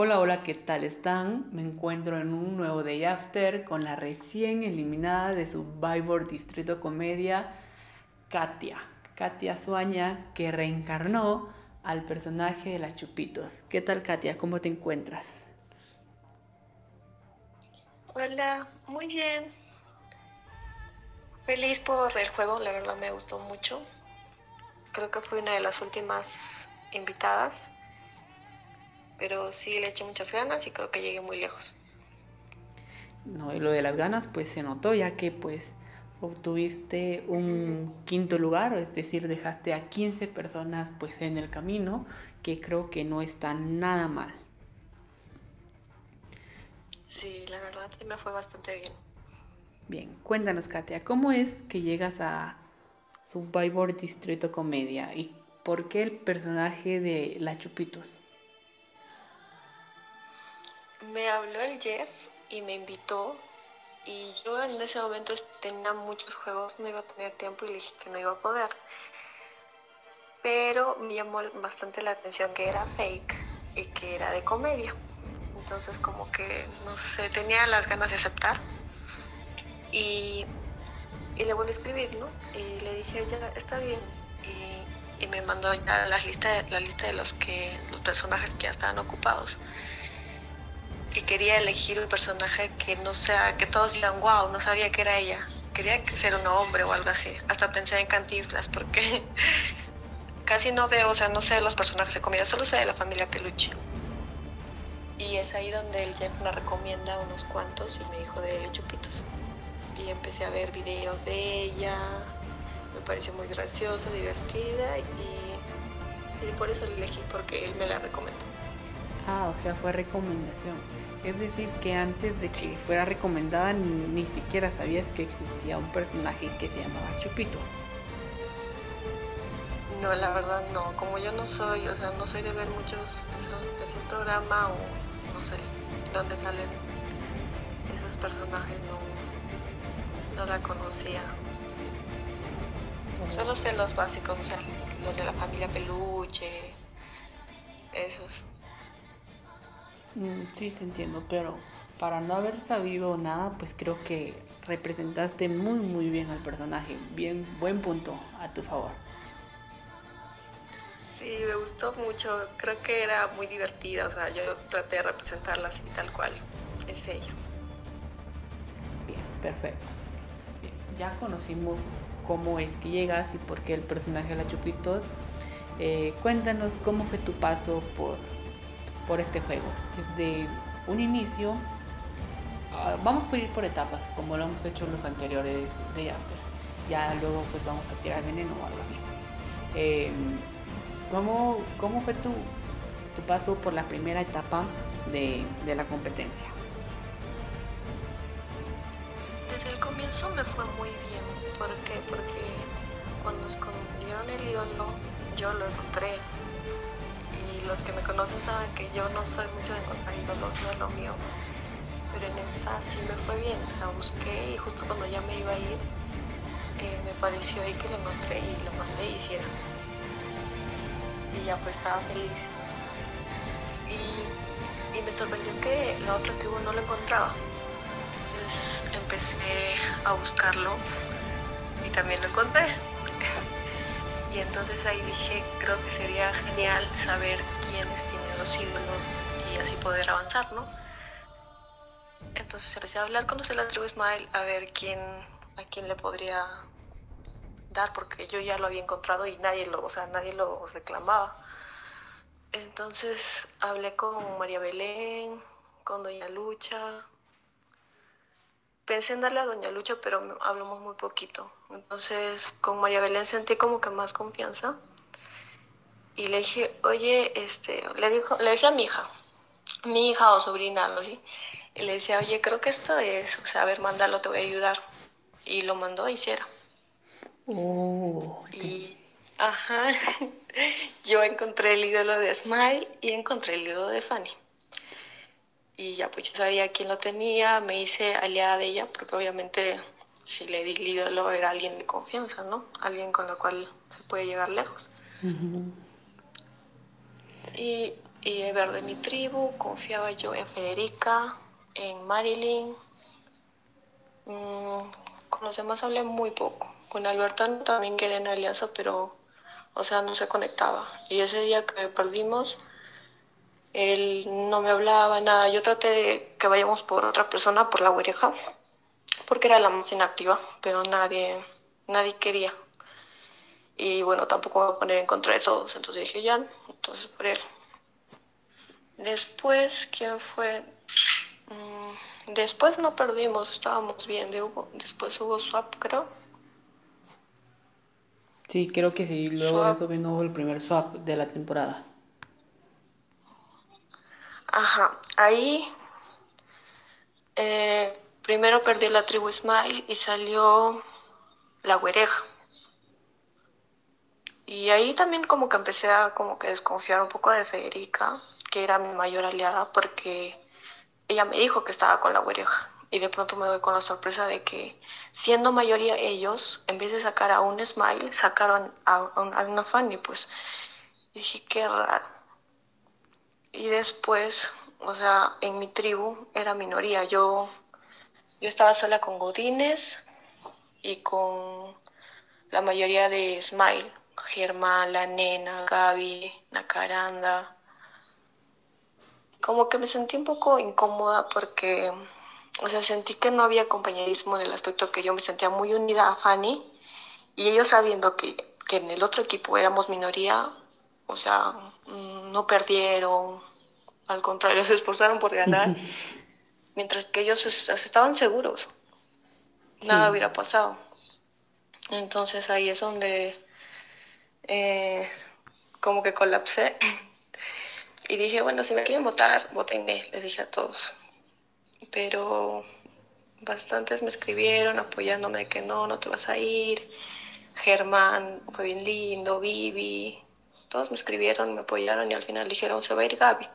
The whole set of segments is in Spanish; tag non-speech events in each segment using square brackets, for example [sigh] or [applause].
Hola, hola, ¿qué tal están? Me encuentro en un nuevo Day After con la recién eliminada de Survivor Distrito Comedia, Katia. Katia Suaña, que reencarnó al personaje de las Chupitos. ¿Qué tal, Katia? ¿Cómo te encuentras? Hola, muy bien. Feliz por el juego, la verdad me gustó mucho. Creo que fui una de las últimas invitadas pero sí le eché muchas ganas y creo que llegué muy lejos. No, y lo de las ganas pues se notó ya que pues obtuviste un quinto lugar, es decir, dejaste a 15 personas pues en el camino, que creo que no está nada mal. Sí, la verdad sí me fue bastante bien. Bien, cuéntanos Katia, ¿cómo es que llegas a Survivor Distrito Comedia y por qué el personaje de La Chupitos? Me habló el Jeff y me invitó y yo en ese momento tenía muchos juegos, no iba a tener tiempo y le dije que no iba a poder. Pero me llamó bastante la atención que era fake y que era de comedia. Entonces como que, no sé, tenía las ganas de aceptar. Y, le volví a escribir, ¿no? Y le dije, ya, está bien. Y, me mandó ya la lista, la lista de los, que, los personajes que ya estaban ocupados y quería elegir un personaje que no sea, que todos digan, wow, no sabía que era ella. Quería que ser un hombre o algo así. Hasta pensé en Cantinflas porque [laughs] casi no veo, o sea, no sé los personajes de comida, solo sé de la familia Peluche. Y es ahí donde el Jeff me recomienda unos cuantos y me dijo de Chupitos. Y empecé a ver videos de ella, me pareció muy graciosa, divertida y, y por eso la elegí porque él me la recomendó. Ah, o sea, fue recomendación. Es decir, que antes de que fuera recomendada ni, siquiera sabías que existía un personaje que se llamaba Chupitos. No, la verdad no. Como yo no soy, o sea, no soy de ver muchos de, ese programa o no sé, dónde salen esos personajes, no, no la conocía. Solo sé los básicos, o sea, los de la familia Peluche, esos. Mm, sí, te entiendo, pero para no haber sabido nada, pues creo que representaste muy muy bien al personaje. Bien, buen punto a tu favor. Sí, me gustó mucho. Creo que era muy divertida. O sea, yo traté de representarla así tal cual. Es ella. Bien, perfecto. ya conocimos cómo es que llegas y por qué el personaje de la Chupitos. Eh, cuéntanos cómo fue tu paso por por este juego. Desde un inicio, ah, vamos a ir por etapas, como lo hemos hecho en los anteriores de After. Ya luego pues vamos a tirar veneno o algo así. Em, ¿cómo, ¿cómo, fue tu, tu, paso por la primera etapa de, de la competencia? Desde el comienzo me fue muy bien. ¿Por qué? Porque cuando escondieron el ídolo, yo lo encontré los que me conocen saben que yo no soy mucho de encontrar ídolos, no es lo mío. Pero en esta sí me fue bien, la busqué y justo cuando ya me iba a ir, eh, me pareció ahí que lo encontré y lo mandé y hiciera. Y ya pues estaba feliz. Y, y me sorprendió que la otra tribu no lo encontraba. Entonces empecé a buscarlo y también lo encontré. [laughs] y entonces ahí dije, creo que sería genial saber quiénes tienen los ídolos y así poder avanzar, ¿no? Entonces empecé a hablar con los de la tribu Ismael a ver quién, a quién le podría dar, porque yo ya lo había encontrado y nadie lo, o sea, nadie lo reclamaba. Entonces hablé con María Belén, con Doña Lucha. Pensé en darle a Doña Lucha, pero hablamos muy poquito. Entonces con María Belén sentí como que más confianza y le dije, oye, este, le dijo, le decía a mi hija, mi hija o sobrina, algo así, y le decía, oye, creo que esto es, o sea, a ver, mándalo, te voy a ayudar. Y lo mandó hiciera. Oh, y, ajá, [laughs] yo encontré el ídolo de Smile y encontré el ídolo de Fanny. Y ya pues yo sabía quién lo tenía, me hice aliada de ella, porque obviamente si le di el ídolo era alguien de confianza, ¿no? Alguien con lo cual se puede llegar lejos. Y, Y de ver de mi tribu, confiaba yo en Federica, en Marilyn. Mm, con los demás hablé muy poco. Con Alberto también quería en alianza, pero, o sea, no se conectaba. Y ese día que perdimos, él no me hablaba, nada. Yo traté de que vayamos por otra persona, por la oreja, porque era la más inactiva, pero nadie, nadie quería. Y bueno, tampoco me voy a poner en contra de todos, entonces dije ya, entonces por él. Después, ¿quién fue? Mm, después no perdimos, estábamos bien. después hubo swap, creo. Sí, creo que sí. Luego de eso vino el primer swap de la temporada. Ajá, ahí eh, primero perdí la tribu Smile y salió la güereja. Y ahí también como que empecé a como que desconfiar un poco de Federica, que era mi mayor aliada, porque ella me dijo que estaba con la güereja. Y de pronto me doy con la sorpresa de que, siendo mayoría ellos, en vez de sacar a un Smile, sacaron a, a una Fanny, pues. dije, qué raro. Y después, o sea, en mi tribu era minoría. Yo, yo estaba sola con Godines y con la mayoría de Smile. Germán, la nena, Gaby, Nacaranda. Como que me sentí un poco incómoda porque, o sea, sentí que no había compañerismo en el aspecto que yo me sentía muy unida a Fanny y ellos sabiendo que, que en el otro equipo éramos minoría, o sea, mm, no perdieron, al contrario, [laughs] se esforzaron por ganar, [laughs] mientras que ellos estaban seguros, nada hubiera pasado. Entonces ahí es donde eh, como que colapsé y dije, bueno, si me quieren votar, votenme, les dije a todos. Pero bastantes me escribieron apoyándome que no, no te vas a ir. Germán fue bien lindo, Vivi, todos me escribieron, me apoyaron y al final dijeron, se va a ir Gaby.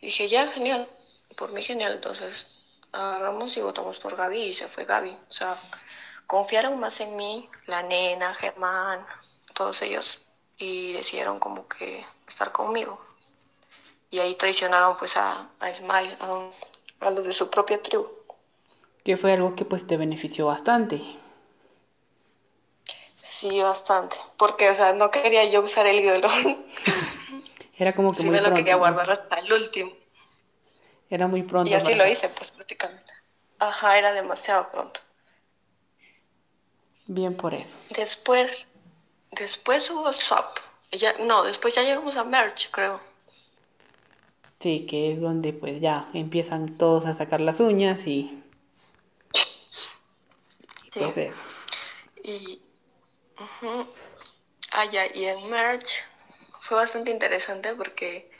Dije, ya, genial, por mí genial. Entonces agarramos y votamos por Gaby y se fue Gaby. O sea, confiaron más en mí, la nena, Germán, todos ellos y decidieron como que estar conmigo. Y ahí traicionaron pues a, a Smile, a, los de su propia tribu. Que fue algo que pues te benefició bastante. Sí, bastante. Porque, o sea, no quería yo usar el ídolo. [laughs] Era como que sí, me lo quería guardar hasta el último. Era muy pronto. Y así lo hice, pues prácticamente. Ajá, era demasiado pronto. Bien por eso. Después, Después hubo swap. Ya, no, después ya llegamos a merch, creo. Sí, que es donde pues ya empiezan todos a sacar las uñas y... Sí. Pues eso. Y... Ah, ya, y en merch fue bastante interesante porque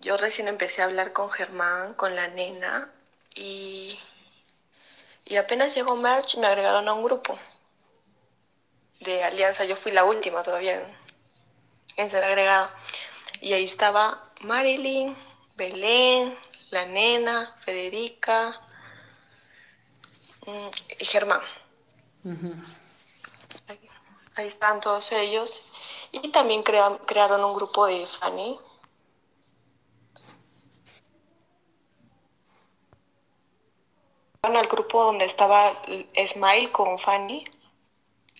yo recién empecé a hablar con Germán, con la nena, y, y apenas llegó merch me agregaron a un grupo de alianza, yo fui la última todavía en, ser agregada. Y ahí estaba Marilyn, Belén, la nena, Federica mm, y Germán. ahí, están todos ellos. Y también crearon un grupo de Fanny. al grupo donde estaba Smile con Fanny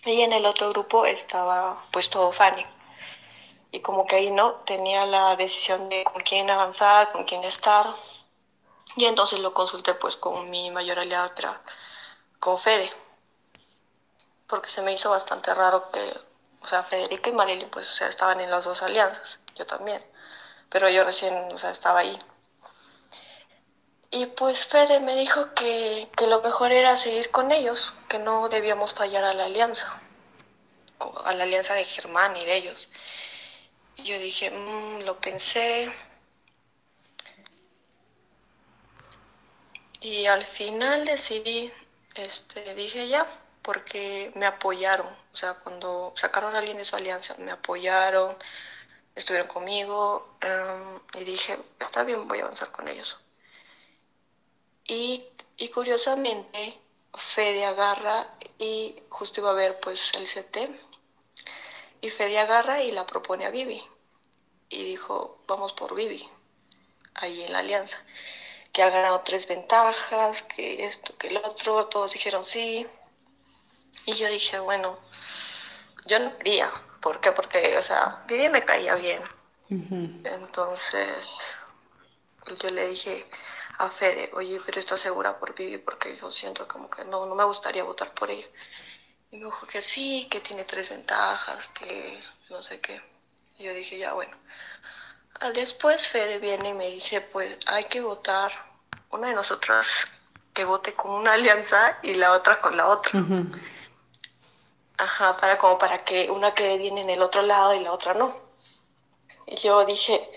y en el otro grupo estaba pues todo Fanny. Y como que ahí no tenía la decisión de con quién avanzar, con quién estar. Y entonces lo consulté pues con mi mayor aliado que era con Fede. Porque se me hizo bastante raro que, o sea, Federica y Marilyn pues o sea, estaban en las dos alianzas, yo también. Pero yo recién, o sea, estaba ahí. Y pues Fede me dijo que, lo mejor era seguir con ellos, que no debíamos fallar a la alianza, a la alianza de Germán y de ellos. Y yo dije, mm, lo pensé. Y al final decidí, este, dije ya, porque me apoyaron. O sea, cuando sacaron a alguien de su alianza, me apoyaron, estuvieron conmigo em, y dije, está bien, voy a avanzar con ellos. Y, curiosamente, Fede agarra y justo iba a ver pues el CT. Y Fede agarra y la propone a Vivi. y dijo, vamos por Vivi, ahí en la alianza, que ha ganado tres ventajas, que esto, que el otro, todos dijeron sí. Y yo dije, bueno, yo no quería, ¿por qué? Porque, o sea, Vivi me caía bien. Entonces, yo le dije a Fede, oye, pero estoy segura por Vivi porque yo siento como que no, no me gustaría votar por ella. Y me dijo que sí, que tiene tres ventajas, que no sé qué. Y yo dije, ya bueno. Al después Fede viene y me dice, pues hay que votar, una de nosotras que vote con una alianza y la otra con la otra. Ajá, para como para que una quede bien en el otro lado y la otra no. Y yo dije,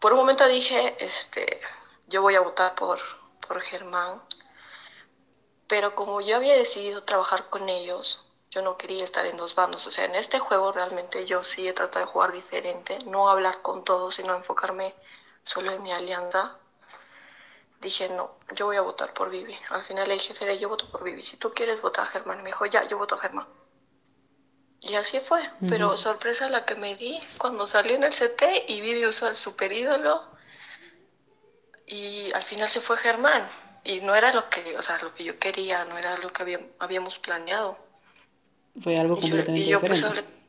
por un momento dije, este, yo voy a votar por, por Germán, pero como yo había decidido trabajar con ellos, yo no quería estar en dos bandos. O sea, en este juego realmente yo sí he tratado de jugar diferente, no hablar con todos, sino enfocarme solo en mi alianza. Dije, no, yo voy a votar por Vivi. Al final le dije, Fede, yo voto por Vivi. Si tú quieres votar a Germán, me dijo, ya, yo voto a Germán. Y así fue. Pero sorpresa la que me di cuando salí en el CT y Vivi usó el super ídolo. Y al final se fue Germán. Y no era lo que, o sea, lo que yo quería, no era lo que habíamos planeado. Fue algo completamente yo, pues, diferente.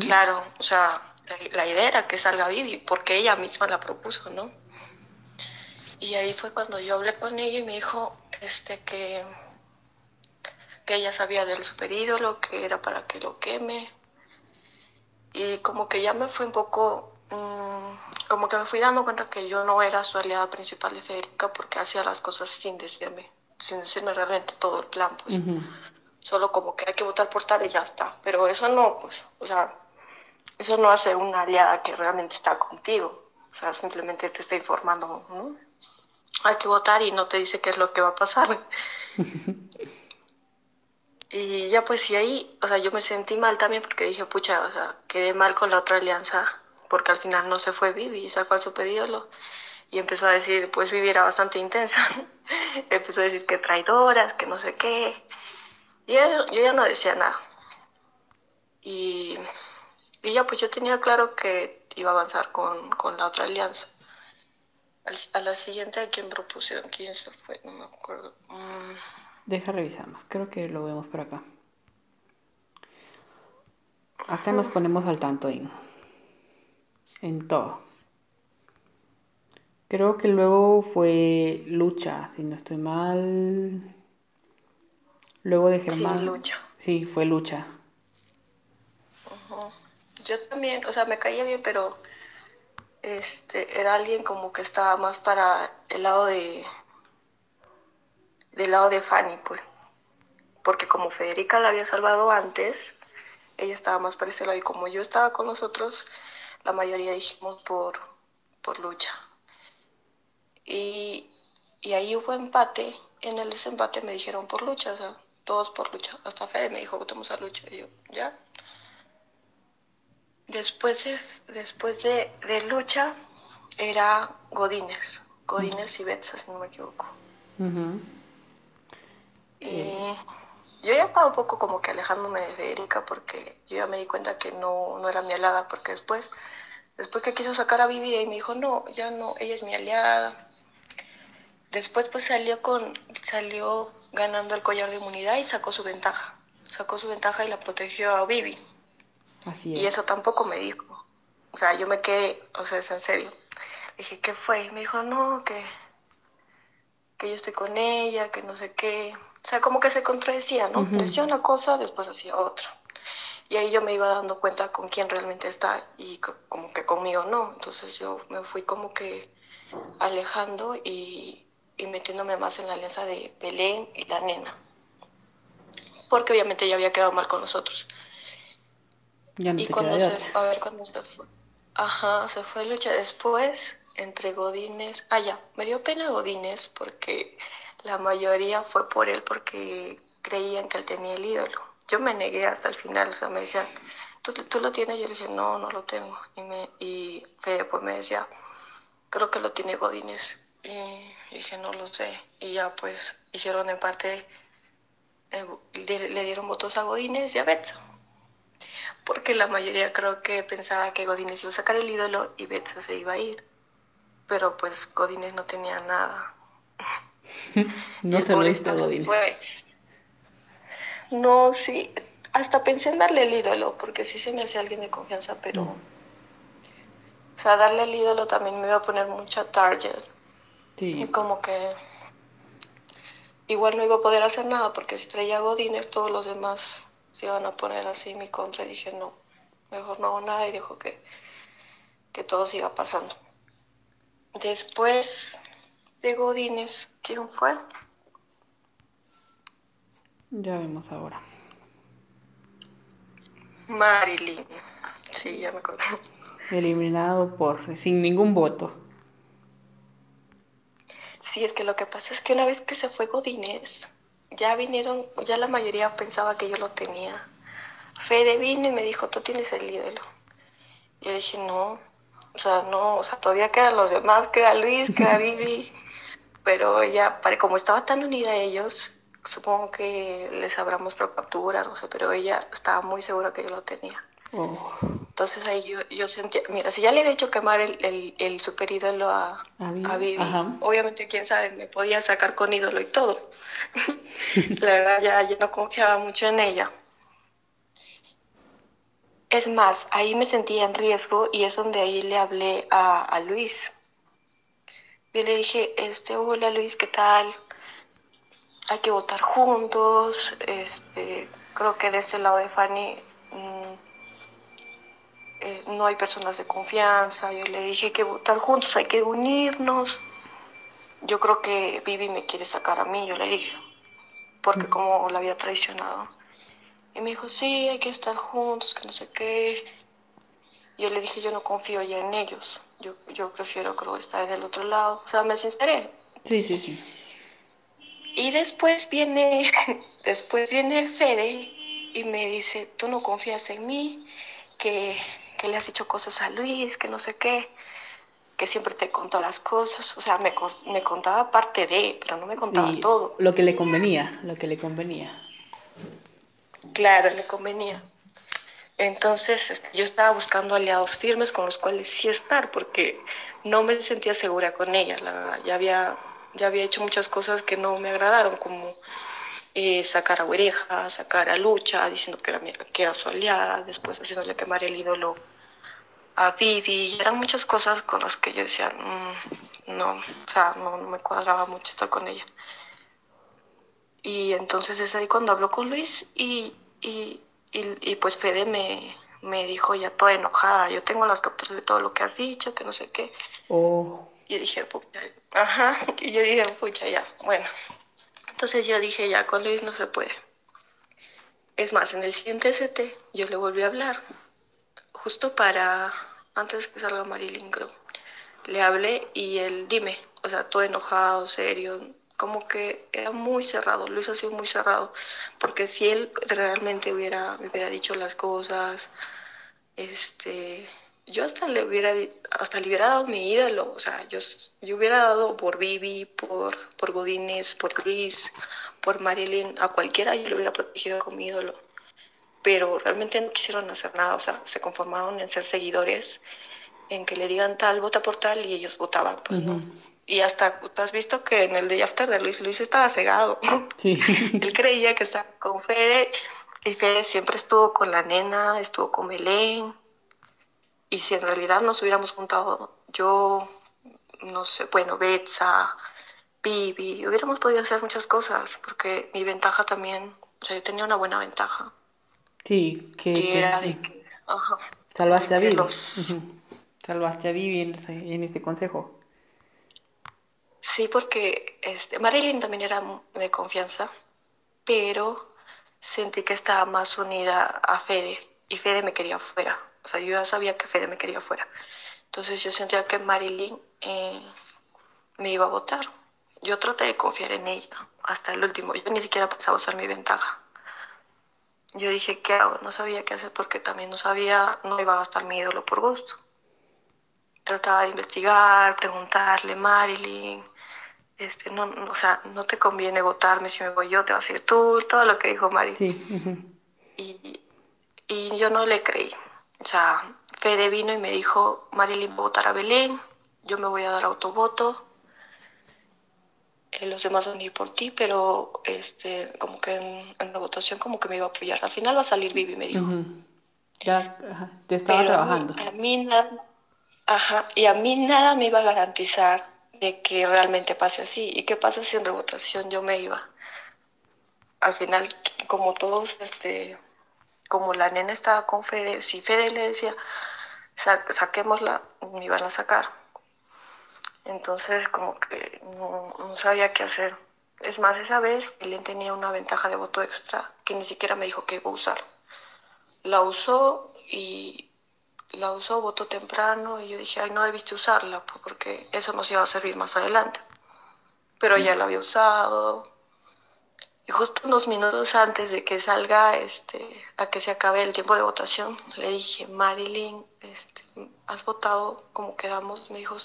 Claro, o sea, la, idea era que salga Vivi, porque ella misma la propuso, ¿no? Y ahí fue cuando yo hablé con ella y me dijo este, que, que ella sabía del super ídolo, que era para que lo queme. Y como que ya me fue un poco, mm, como que me fui dando cuenta que yo no era su aliada principal de Federica porque hacía las cosas sin decirme, sin decirme realmente todo el plan, pues solo como que hay que votar por tal y ya está. Pero eso no, pues, o sea, eso no hace una aliada que realmente está contigo. O sea, simplemente te está informando, ¿no? Hay que votar y no te dice qué es lo que va a pasar. [laughs] y ya pues y ahí, o sea, yo me sentí mal también porque dije, pucha, o sea, quedé mal con la otra alianza porque al final no se fue Vivi, sacó al super ídolo y empezó a decir, pues Vivi era bastante intensa. [laughs] empezó a decir que traidoras, que no sé qué. Y yo, ya no decía nada. Y, ya pues yo tenía claro que iba a avanzar con, la otra alianza. a la siguiente, ¿a quién propusieron? ¿Quién se fue? No me acuerdo. Mm. Deja revisamos. Creo que lo vemos por acá. Acá nos ponemos al tanto en, en todo. Creo que luego fue lucha, si no estoy mal. Luego de Germán. Sí, lucha. Sí, fue lucha. Yo también, o sea, me caía bien, pero este era alguien como que estaba más para el lado de del lado de Fanny, pues. Porque como Federica la había salvado antes, ella estaba más para ese lado. Y como yo estaba con nosotros, la mayoría dijimos por, por lucha. Y, y ahí hubo empate. En el desempate me dijeron por lucha. O sea, todos por lucha. Hasta Fede me dijo, votemos a lucha. Y yo, ya. Después de, después de, lucha era Godínez. Godínez y Betsa, si no me equivoco. Y yo ya estaba un poco como que alejándome de Erika porque yo ya me di cuenta que no, no era mi aliada, porque después, después que quiso sacar a Vivi y me dijo, no, ya no, ella es mi aliada. Después pues salió con, salió ganando el collar de inmunidad y sacó su ventaja. Sacó su ventaja y la protegió a Vivi. Así es. Y eso tampoco me dijo. O sea, yo me quedé, o sea, es en serio. dije, ¿qué fue? Y me dijo, no, que, que yo estoy con ella, que no sé qué. O sea, como que se contradecía, ¿no? Decía una cosa, después hacía otra. Y ahí yo me iba dando cuenta con quién realmente está y como que conmigo no. Entonces yo me fui como que alejando y, y metiéndome más en la alianza de Belén y la nena. Porque obviamente ya había quedado mal con nosotros. y cuando se a ver cuando se fue. Ajá, se fue lucha después entre Godines. Ah, ya, me dio pena Godines porque la mayoría fue por él porque creían que él tenía el ídolo. Yo me negué hasta el final, o sea, me decían, ¿tú, tú lo tienes? Yo le dije, no, no lo tengo. Y, me, y Fede pues me decía, creo que lo tiene Godines. Y dije, no lo sé. Y ya pues hicieron empate, eh, le, dieron votos a Godínez y a Betsa. porque la mayoría creo que pensaba que Godínez iba a sacar el ídolo y Betsa se iba a ir. Pero pues Godínez no tenía nada. [laughs] no se lo hizo Godínez. No, sí, hasta pensé en darle el ídolo, porque sí se me hacía alguien de confianza, pero... Mm. O sea, darle el ídolo también me iba a poner mucha target. Sí. Y como que... Igual no iba a poder hacer nada, porque si traía Godínez, todos los demás se iban a poner así en mi contra. Y dije, no, mejor no hago nada y dejo que, que todo siga pasando. Después de Godínez, ¿quién fue? Ya vemos ahora. Marilyn. Sí, ya me acuerdo. Eliminado por sin ningún voto. Sí, es que lo que pasa es que una vez que se fue Godínez, ya vinieron, ya la mayoría pensaba que yo lo tenía. Fede vino y me dijo, tú tienes el ídolo. Yo le dije, no, o sea, no, o sea, todavía quedan los demás, queda Luis, queda [laughs] Vivi. Pero ya, como estaba tan unida a ellos, supongo que les habrá mostrado captura, no sé, pero ella estaba muy segura que yo lo tenía. Oh. Entonces ahí yo, yo sentía, mira, si ya le había hecho quemar el, el, el super ídolo a, a Vivi, obviamente, quién sabe, me podía sacar con ídolo y todo. [laughs] La verdad, ya, ya no confiaba mucho en ella. Es más, ahí me sentía en riesgo y es donde ahí le hablé a, a Luis. Y le dije, este, hola Luis, ¿qué tal? hay que votar juntos. Este, creo que de este lado de Fanny mm, eh, no hay personas de confianza. Yo le dije que votar juntos, hay que unirnos. Yo creo que Vivi me quiere sacar a mí, yo le dije, porque como la había traicionado. Y me dijo, sí, hay que estar juntos, que no sé qué. Yo le dije, yo no confío ya en ellos. Yo, yo prefiero, creo, estar en el otro lado. O sea, me sinceré. Sí, sí, sí. Y después viene, [laughs] después viene Fede y me dice, tú no confías en mí, que, que, le has dicho cosas a Luis, que no sé qué, que siempre te contó las cosas. O sea, me, me contaba parte de, pero no me contaba todo. Lo que le convenía, lo que le convenía. Claro, le convenía. Entonces este, yo estaba buscando aliados firmes con los cuales sí estar, porque no me sentía segura con ella, la verdad. Ya había ya había hecho muchas cosas que no me agradaron, como eh, sacar a Oreja, sacar a Lucha, diciendo que era, que era su aliada, después haciéndole quemar el ídolo a Vivi. eran muchas cosas con las que yo decía, mm, no, o sea, no, me cuadraba mucho estar con ella. Y entonces es ahí cuando hablo con Luis y, y, y, pues Fede me, me dijo ya toda enojada, yo tengo las capturas de todo lo que has dicho, que no sé qué. Oh. Y dije, pucha, ajá, [laughs] y yo dije, pucha, ya, bueno. Entonces yo dije, ya con Luis no se puede. Es más, en el siguiente ST yo le volví a hablar, justo para, antes de que salga Marilyn, creo. Le hablé y él, dime, o sea, todo enojado, serio, como que era muy cerrado, Luis ha sido muy cerrado, porque si él realmente hubiera, me hubiera dicho las cosas, este, yo hasta le hubiera hasta le hubiera dado mi ídolo, o sea, yo, yo hubiera dado por Vivi, por, por Godínez, por Luis, por Marilyn, a cualquiera yo lo hubiera protegido con mi ídolo. Pero realmente no quisieron hacer nada, o sea, se conformaron en ser seguidores, en que le digan tal, vota por tal, y ellos votaban, pues no. Y hasta tú has visto que en el Day After de Luis, Luis estaba cegado. [laughs] Sí. [laughs] Él creía que estaba con Fede, y Fede siempre estuvo con la nena, estuvo con Belén y si en realidad nos hubiéramos juntado yo, no sé, bueno, Betsa, Bibi, hubiéramos podido hacer muchas cosas, porque mi ventaja también, o sea, yo tenía una buena ventaja. Sí, que, era de que, ajá, salvaste a Bibi. Salvaste a Bibi en ese, en ese consejo. Sí, porque este, Marilyn también era de confianza, pero sentí que estaba más unida a Fede y Fede me quería fuera. O sea, yo ya sabía que Fede me quería fuera. Entonces yo sentía que Marilyn eh, me iba a votar. Yo traté de confiar en ella hasta el último. Yo ni siquiera pensaba usar mi ventaja. Yo dije, ¿qué hago? No sabía qué hacer porque también no sabía, no iba a gastar mi ídolo por gusto. Trataba de investigar, preguntarle, Marilyn, este, no, o sea, no te conviene votarme si me voy yo, te vas a ir tú, todo lo que dijo. Sí. y, Y yo no le creí. O sea, Fede vino y me dijo, Marilyn va a votar a Belén, yo me voy a dar autovoto, eh, los demás van a ir por ti, pero este, como que en, la votación como que me iba a apoyar. Al final va a salir Vivi, me dijo. Ya, te estaba trabajando. A mí, nada, ajá, y a mí nada me iba a garantizar de que realmente pase así. ¿Y qué pasa si en revotación yo me iba? Al final, como todos, este, como la nena estaba con Fede, si Fede le decía, saquémosla, me iban a sacar. Entonces, como que no, sabía qué hacer. Es más, esa vez Belén tenía una ventaja de voto extra que ni siquiera me dijo que iba a usar. La usó y la usó, votó temprano y yo dije, ay, no debiste usarla porque eso nos iba a servir más adelante. Pero ya la había usado, y justo unos minutos antes de que salga, este, a que se acabe el tiempo de votación, le dije, Marilyn, este, ¿has votado como quedamos? Me dijo,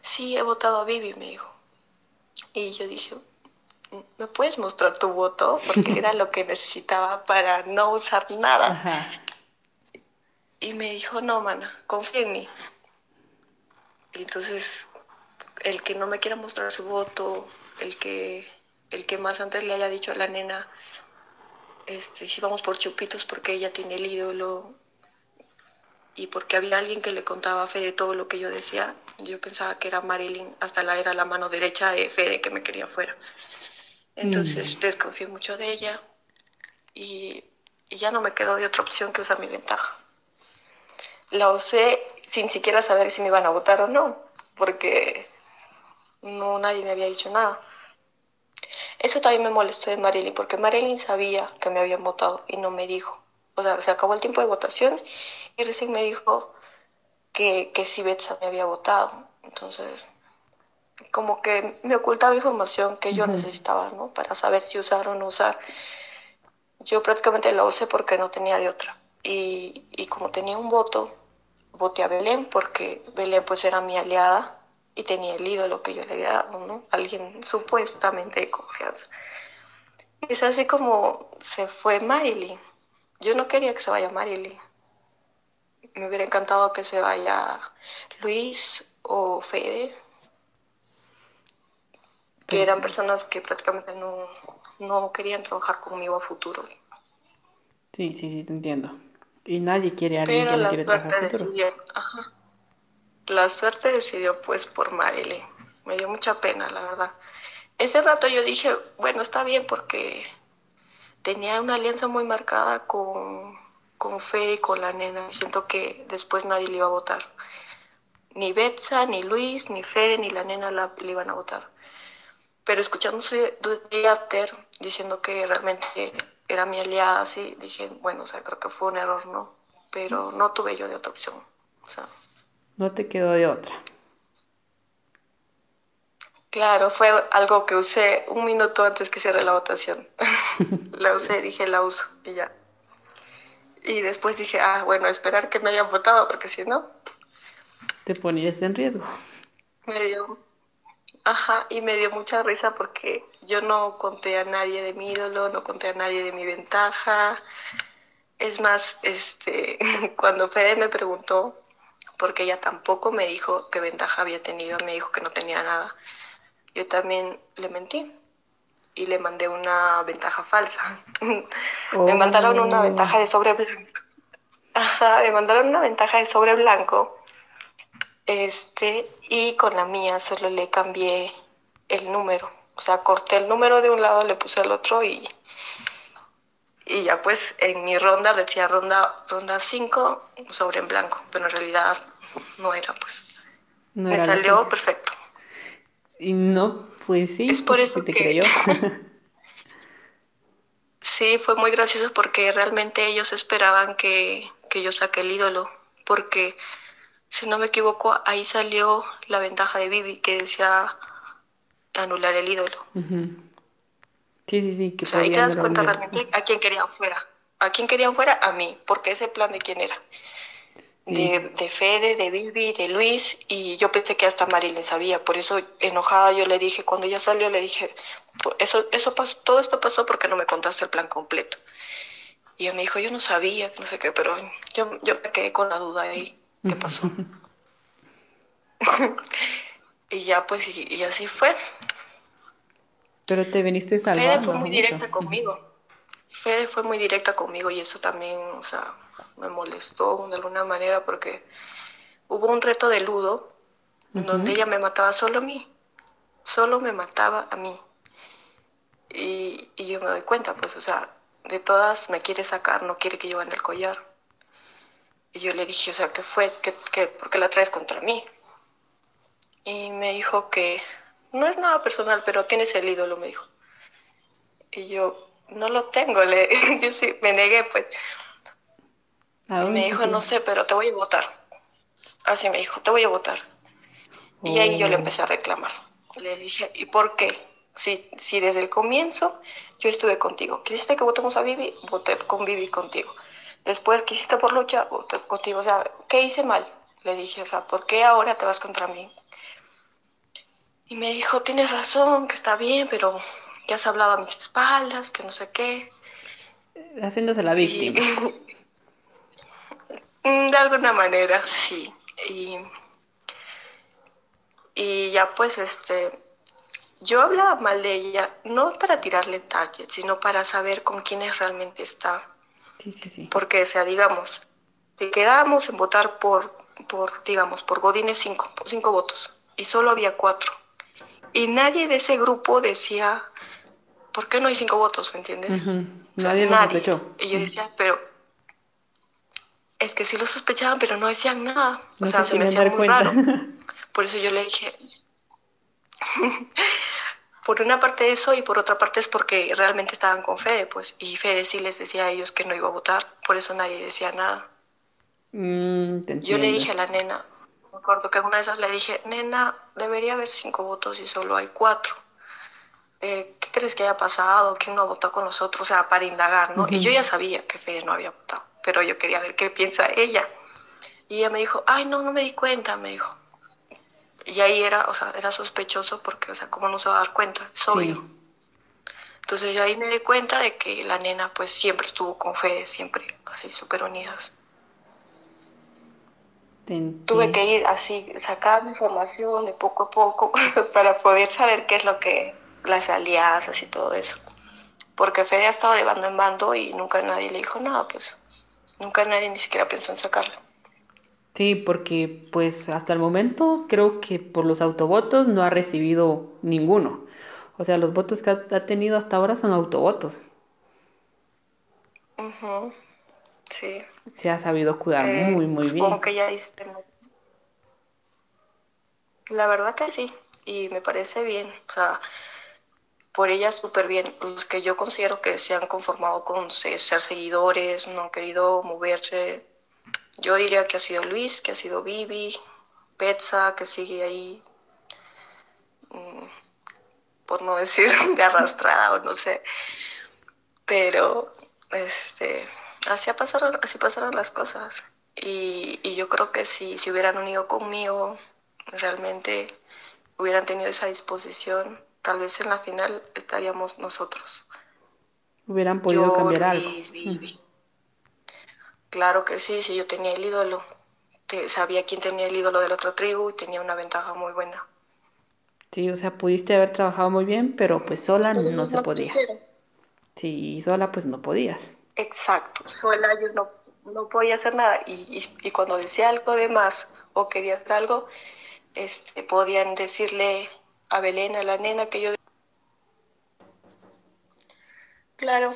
sí, he votado a Vivi, me dijo. Y yo dije, ¿me puedes mostrar tu voto? Porque [laughs] era lo que necesitaba para no usar nada. Y me dijo, no, mana, confía en mí. Y entonces, el que no me quiera mostrar su voto, el que el que más antes le haya dicho a la nena, este, si vamos por chupitos porque ella tiene el ídolo y porque había alguien que le contaba a Fede todo lo que yo decía, yo pensaba que era Marilyn, hasta la era la mano derecha de Fede que me quería fuera. Entonces mm. desconfié mucho de ella y, y ya no me quedó de otra opción que usar mi ventaja. La usé sin siquiera saber si me iban a votar o no, porque no nadie me había dicho nada. Eso también me molestó de Marilyn, porque Marilyn sabía que me habían votado y no me dijo. O sea, se acabó el tiempo de votación y recién me dijo que, que sí Betsa me había votado. Entonces, como que me ocultaba información que yo necesitaba, ¿no? Para saber si usar o no usar. Yo prácticamente la usé porque no tenía de otra. Y, y como tenía un voto, voté a Belén porque Belén pues era mi aliada y tenía el ídolo que yo le había dado, ¿no? Alguien supuestamente de confianza. Es así como se fue Marilyn. Yo no quería que se vaya Marilyn. Me hubiera encantado que se vaya Luis o Fede, que eran personas que prácticamente no, no querían trabajar conmigo a futuro. Sí, sí, sí, te entiendo. Y nadie quiere a alguien que no quiere trabajar a futuro. Ajá la suerte decidió pues por Marilyn. Me dio mucha pena, la verdad. Ese rato yo dije, bueno, está bien porque tenía una alianza muy marcada con, con Fe y con la nena. Siento que después nadie le iba a votar. Ni Betsa, ni Luis, ni Fede, ni la nena la, le iban a votar. Pero escuchándose de After diciendo que realmente era mi aliada, sí, dije, bueno, o sea, creo que fue un error, ¿no? Pero no tuve yo de otra opción. O sea, no te quedó de otra. Claro, fue algo que usé un minuto antes que cierre la votación. [laughs] la usé, dije, la uso y ya. Y después dije, ah, bueno, esperar que me hayan votado, porque si no... Te ponías en riesgo. Me dio... Ajá, y me dio mucha risa porque yo no conté a nadie de mi ídolo, no conté a nadie de mi ventaja. Es más, este, [laughs] cuando Fede me preguntó porque ella tampoco me dijo qué ventaja había tenido, me dijo que no tenía nada. Yo también le mentí y le mandé una ventaja falsa. [laughs] me mandaron una oh. ventaja de sobre blanco. Ajá, me mandaron una ventaja de sobre blanco. Este, y con la mía solo le cambié el número. O sea, corté el número de un lado, le puse el otro y, y ya pues en mi ronda decía ronda ronda 5 sobre en blanco, pero en realidad no era, pues. Me salió perfecto. Y no, pues sí, es por eso te creyó. [laughs] sí, fue muy gracioso porque realmente ellos esperaban que, yo saque el ídolo, porque si no me equivoco, ahí salió la ventaja de Vivi que decía anular el ídolo. Sí, sí, sí. Que o sea, ahí te das cuenta realmente a quién querían fuera. A quién querían fuera, a mí, porque ese plan de quién era de, de, Fede, de Vivi, de Luis, y yo pensé que hasta Mari le sabía, por eso enojada yo le dije, cuando ella salió le dije, eso, eso pasó, todo esto pasó porque no me contaste el plan completo. Y ella me dijo, yo no sabía, no sé qué, pero yo, yo me quedé con la duda ahí, ¿qué pasó? [laughs] y ya pues, y, así fue. Pero te viniste salvando. Fede fue muy directa conmigo. Fede fue muy directa conmigo y eso también, o sea, me molestó de alguna manera porque hubo un reto de ludo donde ella me mataba solo a mí. Solo me mataba a mí. Y, y yo me doy cuenta, pues, o sea, de todas me quiere sacar, no quiere que yo vaya el collar. Y yo le dije, o sea, ¿qué fue? ¿Qué, qué, por qué la traes contra mí? Y me dijo que no es nada personal, pero tienes el ídolo, me dijo. Y yo, no lo tengo, le, [laughs] yo sí, me negué, pues. Y me dijo, no sé, pero te voy a votar. Así me dijo, te voy a votar. Y ahí yo le oh. empecé a reclamar. Le dije, ¿y por qué? Si, si desde el comienzo yo estuve contigo. Quisiste que votemos a Vivi, voté con Vivi contigo. Después quisiste por lucha, contigo. O sea, ¿qué hice mal? Le dije, o sea, ¿por qué ahora te vas contra mí? Y me dijo, tienes razón, que está bien, pero que has hablado a mis espaldas, que no sé qué. Haciéndose la víctima. [laughs] de alguna manera, sí. Y, y ya pues, este, yo hablaba mal de ella, no para tirarle target, sino para saber con quiénes realmente está. Sí, sí, sí. Porque, o sea, digamos, si quedábamos en votar por, por digamos, por Godínez cinco, cinco votos, y solo había cuatro, y nadie de ese grupo decía, ¿por qué no hay cinco votos? ¿Me entiendes? Nadie lo sospechó. Y yo decía, pero es que sí lo sospechaban, pero no decían nada. o sea, se me hacía muy raro. [laughs] Por eso yo le dije, por una parte eso y por otra parte es porque realmente estaban con Fede, pues, y Fede sí les decía a ellos que no iba a votar, por eso nadie decía nada. Mm, Yo le dije a la nena, me acuerdo que una de esas le dije, nena, debería haber cinco votos y solo hay cuatro. Eh, ¿Qué crees que haya pasado? ¿Quién no votó con nosotros? O sea, para indagar, ¿no? Y yo ya sabía que Fede no había votado, pero yo quería ver qué piensa ella. Y ella me dijo, ay, no, no me di cuenta, me dijo. Y ahí era, o sea, era sospechoso porque, o sea, ¿cómo no se va a dar cuenta? Es obvio. Entonces yo ahí me di cuenta de que la nena pues siempre estuvo con Fede, siempre así súper unidas. Tuve que ir así sacando información de poco a poco [laughs] para poder saber qué es lo que las alianzas y todo eso. Porque Fede ha estado de bando en bando y nunca nadie le dijo nada, pues nunca nadie ni siquiera pensó en sacarla. Sí, porque pues hasta el momento creo que por los autovotos no ha recibido ninguno. O sea, los votos que ha, tenido hasta ahora son autovotos. Sí. Se ha sabido cuidar eh, muy, muy bien. Como que ya diste. La verdad que sí. Y me parece bien. O sea, por ella súper bien. Los que yo considero que se han conformado con ser seguidores, no han querido moverse yo diría que ha sido Luis, que ha sido Vivi, Petza, que sigue ahí, mm, por no [laughs] decir de arrastrada o no sé. Pero este, así, pasaron, así pasaron las cosas. Y, y yo creo que si se hubieran unido conmigo, realmente hubieran tenido esa disposición, tal vez en la final estaríamos nosotros. Hubieran podido cambiar algo. Claro que sí, sí, yo tenía el ídolo. sabía quién tenía el ídolo de la otra tribu y tenía una ventaja muy buena. Sí, o sea, pudiste haber trabajado muy bien, pero pues sola no, se podía. Sí, sola pues no podías. Exacto, sola yo no, no podía hacer nada. Y, y, cuando decía algo de más o quería hacer algo, este, podían decirle a Belén, a la nena, que yo... Claro,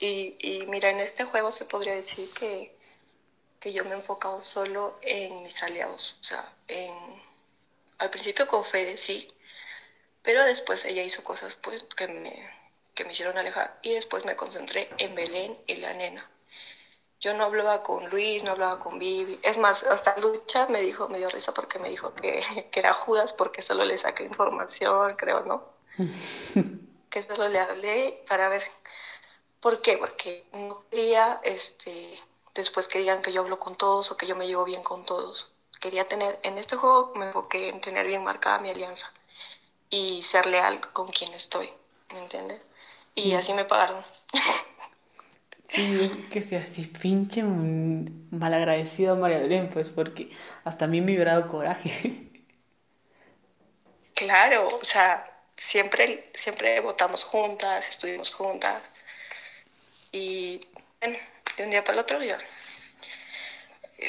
y, y, mira, en este juego se podría decir que, que yo me he enfocado solo en mis aliados. O sea, en, al principio con Fede, sí, pero después ella hizo cosas pues, que, me, que me hicieron alejar y después me concentré en Belén y la nena. Yo no hablaba con Luis, no hablaba con Vivi. Es más, hasta Lucha me dijo, me dio risa porque me dijo que, [laughs] que era Judas porque solo le saqué información, creo, ¿no? [laughs] que solo le hablé para ver ¿Por qué? Porque no quería este, después que digan que yo hablo con todos o que yo me llevo bien con todos. Quería tener, en este juego me enfoqué en tener bien marcada mi alianza y ser leal con quien estoy, ¿me entiendes? Y así me pagaron. Sí, que sea así, pinche malagradecido María Belén, pues, porque hasta a mí me hubiera dado coraje. Claro, o sea, siempre, siempre votamos juntas, estuvimos juntas. Y bueno, de un día para el otro ya.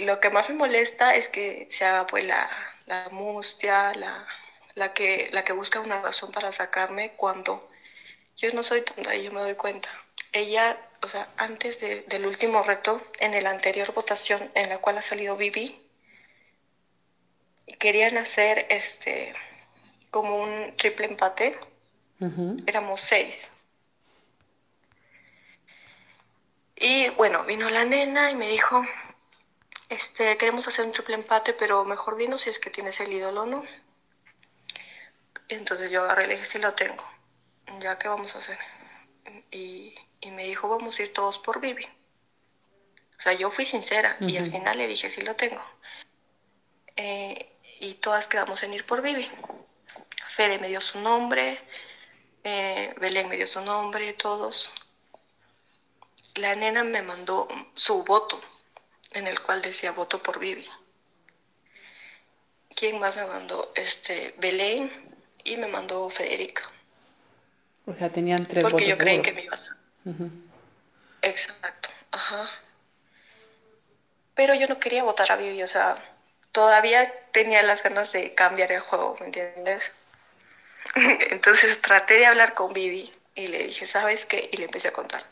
Lo que más me molesta es que se haga pues la, la mustia, la, la, que, la que busca una razón para sacarme cuando yo no soy tonta y yo me doy cuenta. Ella, o sea, antes del último reto, en la anterior votación en la cual ha salido Vivi, querían hacer este como un triple empate. Éramos seis. Y bueno, vino la nena y me dijo, este, queremos hacer un triple empate, pero mejor dinos si es que tienes el ídolo o no. Entonces yo agarré y le dije, sí lo tengo. ¿Ya qué vamos a hacer? Y, me dijo, vamos a ir todos por Vivi. O sea, yo fui sincera y al final le dije, sí lo tengo. Eh, y todas quedamos en ir por Vivi. Fede me dio su nombre, eh, Belén me dio su nombre, todos. La nena me mandó su voto, en el cual decía voto por Vivi. ¿Quién más me mandó? Este, Belén y me mandó Federica. O sea, tenían tres Porque yo creí que me ibas a... Exacto, ajá. Pero yo no quería votar a Vivi, o sea, todavía tenía las ganas de cambiar el juego, ¿me entiendes? [laughs] Entonces traté de hablar con Vivi y le dije, ¿sabes qué? Y le empecé a contar.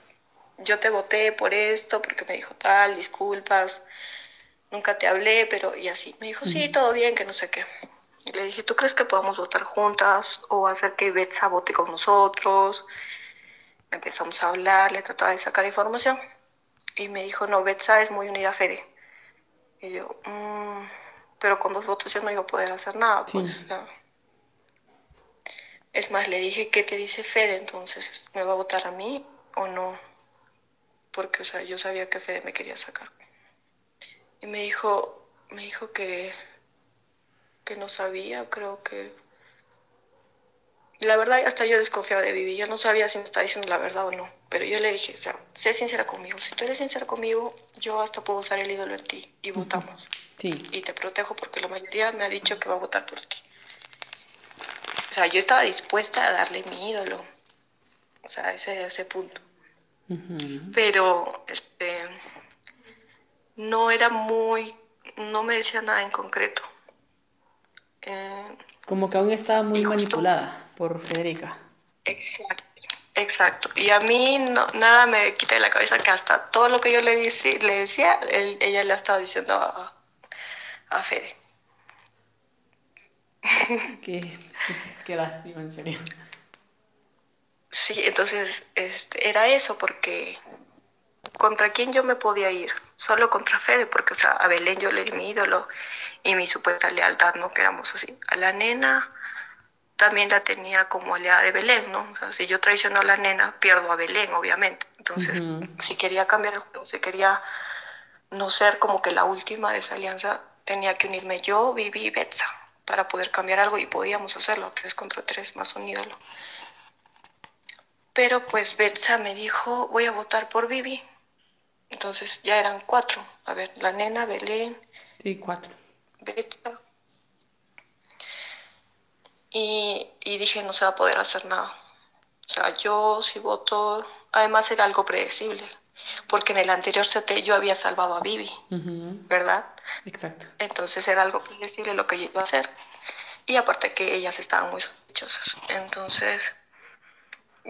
Yo te voté por esto, porque me dijo tal, disculpas, nunca te hablé, pero y así. Me dijo, sí, todo bien, que no sé qué. Y le dije, ¿tú crees que podamos votar juntas o hacer que Betsa vote con nosotros? Empezamos a hablar, le trataba de sacar información. Y me dijo, no, Betsa es muy unida a Fede. Y yo, mmm, pero con dos votos yo no iba a poder hacer nada. Pues, es más, le dije, ¿qué te dice Fede? Entonces, ¿me va a votar a mí o no? Porque, o sea, yo sabía que Fede me quería sacar. Y me dijo, me dijo que, que no sabía, creo que... La verdad, hasta yo desconfiaba de Vivi. Yo no sabía si me estaba diciendo la verdad o no. Pero yo le dije, o sea, sé sincera conmigo. Si tú eres sincera conmigo, yo hasta puedo usar el ídolo en ti y votamos. Sí. Y te protejo porque la mayoría me ha dicho que va a votar por ti. O sea, yo estaba dispuesta a darle mi ídolo. O sea, ese, ese punto. Pero, este, no era muy, no me decía nada en concreto. Eh, Como que aún estaba muy manipulada por Federica. Exacto, exacto. Y a mí no, nada me quita de la cabeza que hasta todo lo que yo le, le decía, ella le estaba diciendo a, a Fede. qué, qué, lástima, en serio. Sí, entonces este, era eso, porque contra quién yo me podía ir, solo contra Fede, porque o sea, a Belén yo le di mi ídolo y mi supuesta lealtad, ¿no? Que éramos así. A la nena también la tenía como aliada de Belén, ¿no? O sea, si yo traiciono a la nena, pierdo a Belén, obviamente. Entonces, si quería cambiar el juego, si quería no ser como que la última de esa alianza, tenía que unirme yo, Vivi y Betsa para poder cambiar algo y podíamos hacerlo, tres contra tres más un ídolo. Pero pues Betsa me dijo, voy a votar por Vivi. Entonces ya eran cuatro. A ver, la nena, Belén. Sí, cuatro. Betsa. Y, y dije, no se va a poder hacer nada. O sea, yo si voto, además era algo predecible porque en el anterior CT yo había salvado a Vivi, ¿verdad? Exacto. Entonces era algo que decirle lo que yo iba a hacer. Y aparte que ellas estaban muy sospechosas. Entonces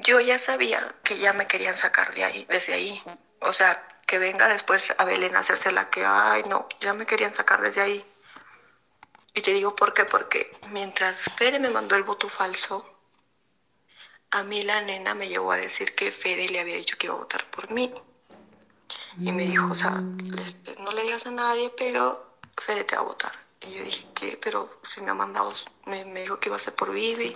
yo ya sabía que ya me querían sacar de ahí, desde ahí. O sea, que venga después a Belén a hacerse la que, ay, no, ya me querían sacar desde ahí. Y te digo por qué, porque mientras Fede me mandó el voto falso, a mí la nena me llegó a decir que Fede le había dicho que iba a votar por mí. Y me dijo, o sea, no le digas a nadie, pero Fede te va a votar. Y yo dije, ¿qué? Pero se me ha mandado, me, dijo que iba a ser por Vivi.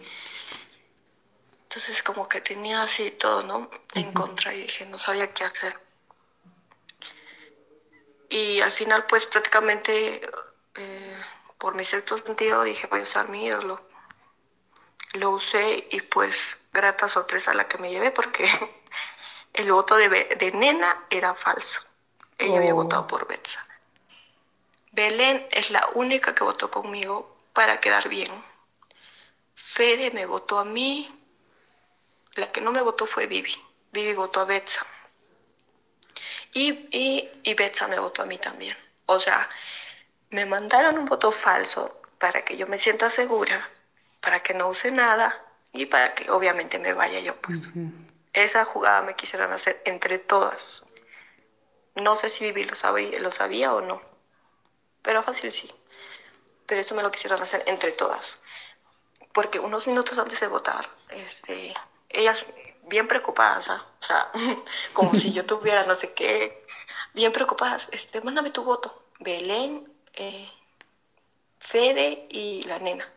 Entonces como que tenía así todo, ¿no? En contra y dije, no sabía qué hacer. Y al final pues prácticamente eh, por mi cierto sentido dije, voy a usar mi ídolo. Lo usé y pues grata sorpresa la que me llevé porque [laughs] el voto de, de Nena era falso. Ella había Oh. votado por Betsa. Belén es la única que votó conmigo para quedar bien. Fede me votó a mí. La que no me votó fue Vivi. Vivi votó a Betsa. Y, y, y Betsa me votó a mí también. O sea, me mandaron un voto falso para que yo me sienta segura, para que no use nada y para que obviamente me vaya yo. Pues esa jugada me quisieron hacer entre todas. No sé si Vivi lo sabía, lo sabía o no, pero fácil sí. Pero eso me lo quisieron hacer entre todas. Porque unos minutos antes de votar, este, ellas bien preocupadas, ¿ah? o sea, [laughs] como si yo tuviera no sé qué, bien preocupadas, este, mándame tu voto. Belén, eh, Fede y la nena.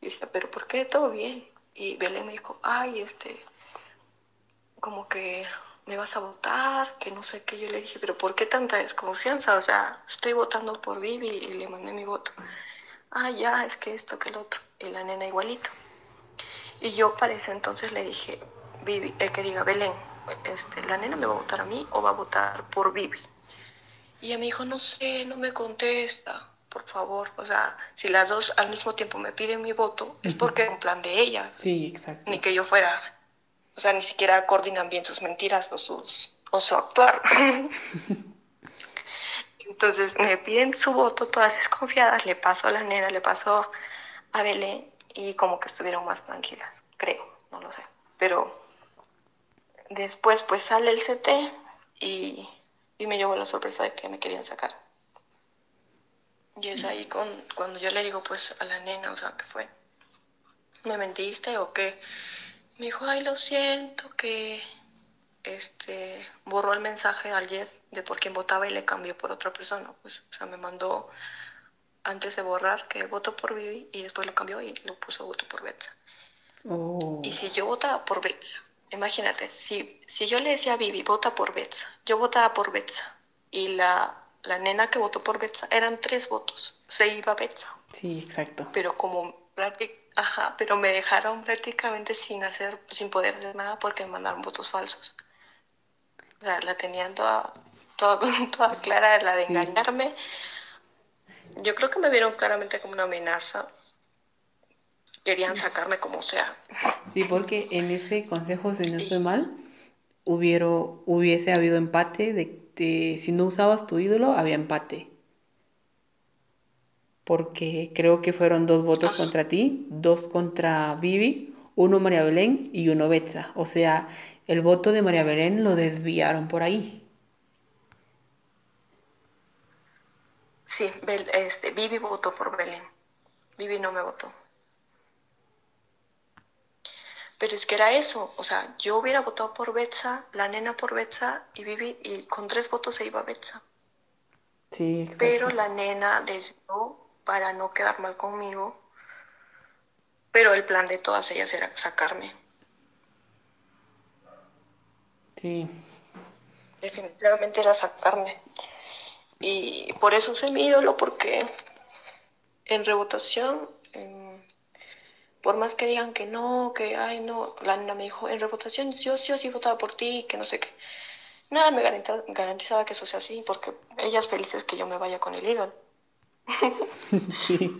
Y decía, pero ¿por qué todo bien? Y Belén me dijo, ay, este, como que me vas a votar, que no sé qué. Yo le dije, pero ¿por qué tanta desconfianza? O sea, estoy votando por Vivi y le mandé mi voto. Ah, ya, es que esto, que el otro. Y la nena igualito. Y yo para ese entonces le dije, Vivi, eh, que diga, Belén, este, ¿la nena me va a votar a mí o va a votar por Vivi? Y ella me dijo, no sé, no me contesta, por favor. O sea, si las dos al mismo tiempo me piden mi voto, es porque es un plan de ellas Sí, exacto. ni que yo fuera, o sea, ni siquiera coordinan bien sus mentiras o, sus, o su actuar. [laughs] Entonces me piden su voto, todas desconfiadas, le paso a la nena, le paso a Belén y como que estuvieron más tranquilas, creo, no lo sé. Pero después pues sale el CT y, y me llevó la sorpresa de que me querían sacar. Y es ahí con, cuando yo le digo pues a la nena, o sea, ¿qué fue? ¿Me mentiste o qué? Me dijo, ay, lo siento, que este borró el mensaje al Jeff de por quién votaba y le cambió por otra persona. Pues, o sea, me mandó antes de borrar que voto por Vivi y después lo cambió y lo puso voto por Betsa. Oh. Y si yo votaba por Betsa, imagínate, si, si yo le decía a Vivi, vota por Betsa, yo votaba por Betsa y la, la nena que votó por Betsa eran tres votos, se iba Betsa Sí, exacto. pero como ajá, pero me dejaron prácticamente sin hacer, sin poder hacer nada porque me mandaron votos falsos. O sea, la tenían toda, toda, [laughs] toda clara la de Sí. engañarme. Yo creo que me vieron claramente como una amenaza. Querían sacarme como sea. Sí, porque en ese consejo, si no estoy mal, hubieron, hubiese habido empate de, de si no usabas tu ídolo, había empate. Porque creo que fueron dos votos contra ti, dos contra Vivi, uno María Belén y uno Betsa. O sea, el voto de María Belén lo desviaron por ahí. Sí, Bel- este, Vivi votó por Belén. Vivi no me votó. Pero es que era eso, o sea, yo hubiera votado por Betsa, la nena por Betsa y Vivi, y con tres votos se iba Betsa. Sí, exacto. Pero la nena desvió para no quedar mal conmigo. Pero el plan de todas ellas era sacarme. Sí, Definitivamente era sacarme. Y por eso usé mi ídolo, porque en revotación, en- por más que digan que no, que ay no, la nena me dijo, en revotación yo sí o sí votaba por ti, que no sé qué. Nada me garantiza- garantizaba que eso sea así, porque ellas felices que yo me vaya con el ídolo. [laughs] sí.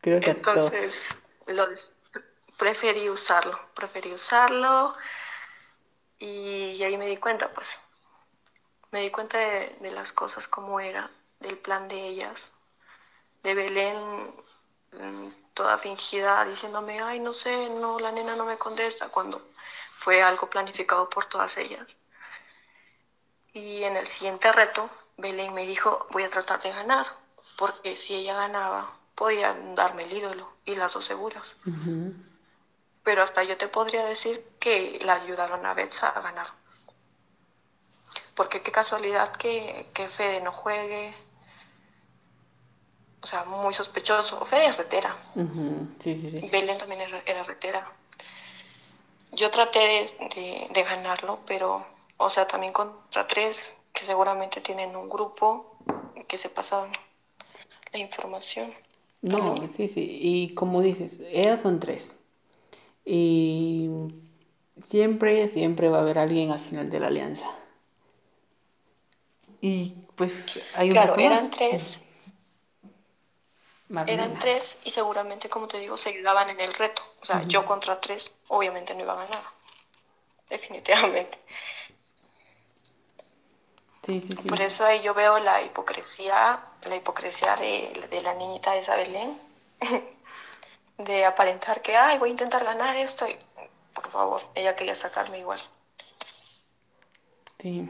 Creo que. Entonces, lo des- preferí usarlo, preferí usarlo y ahí me di cuenta, pues, me di cuenta de, de las cosas como era, del plan de ellas, de Belén mm, toda fingida diciéndome, ay, no sé, no, la nena no me contesta, cuando fue algo planificado por todas ellas. Y en el siguiente reto, Belén me dijo, voy a tratar de ganar, porque si ella ganaba, podían darme el ídolo y las dos seguras. Pero hasta yo te podría decir que la ayudaron a Betsa a ganar. Porque qué casualidad que, que Fede no juegue. O sea, muy sospechoso. Fede es retera. Ujú. Sí, sí, sí. Belén también era, era retera. Yo traté de, de- de ganarlo, pero, o sea, también contra tres que seguramente tienen un grupo que se pasan la información. No, sí, sí. Y como dices, ellas son tres. Y siempre, siempre va a haber alguien al final de la alianza. Y pues hay un Claro, eran tres. eran tres y seguramente, como te digo, se ayudaban en el reto. O sea, yo contra tres, obviamente no iba a ganar. Definitivamente. Sí, sí, sí. Por eso ahí yo veo la hipocresía, la hipocresía de, de la niñita de Belén, [laughs] de aparentar que, ay, voy a intentar ganar esto y, por favor, ella quería sacarme igual. Sí.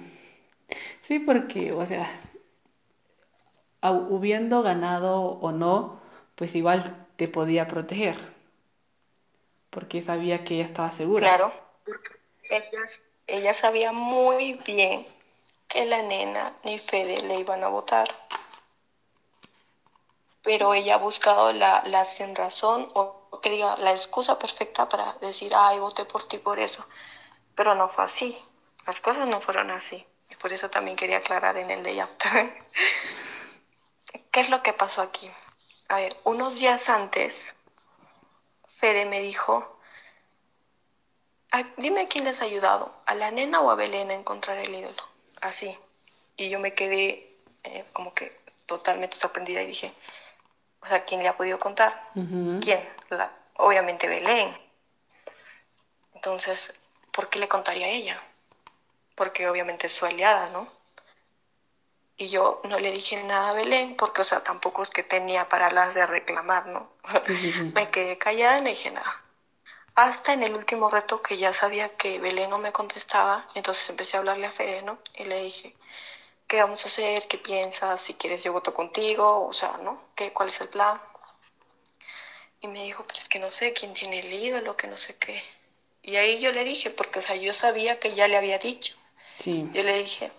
Sí, porque, o sea, hubiendo ganado o no, pues igual te podía proteger. Porque sabía que ella estaba segura. Claro, ella, ella sabía muy bien que la nena ni Fede le iban a votar. Pero ella ha buscado la, la sin razón o que diga la excusa perfecta para decir, ay, voté por ti por eso. Pero no fue así. Las cosas no fueron así. Y por eso también quería aclarar en el de ella. [laughs] ¿Qué es lo que pasó aquí? A ver, unos días antes, Fede me dijo, dime quién les ha ayudado, a la nena o a Belén a encontrar el ídolo así. Y yo me quedé eh, como que totalmente sorprendida y dije, o sea, ¿quién le ha podido contar? ¿Quién? La, obviamente Belén. Entonces, ¿por qué le contaría a ella? Porque obviamente es su aliada, ¿no? Y yo no le dije nada a Belén, porque, o sea, tampoco es que tenía para las de reclamar, ¿no? [laughs] me quedé callada y no dije nada. Hasta en el último reto que ya sabía que Belén no me contestaba, entonces empecé a hablarle a Fede, ¿no? Y le dije, ¿qué vamos a hacer? ¿Qué piensas? Si quieres yo voto contigo, o sea, ¿no? ¿Qué, ¿Cuál es el plan? Y me dijo, pero es que no sé quién tiene el ídolo, que no sé qué. Y ahí yo le dije, porque, o sea, yo sabía que ya le había dicho. Sí. Yo le dije,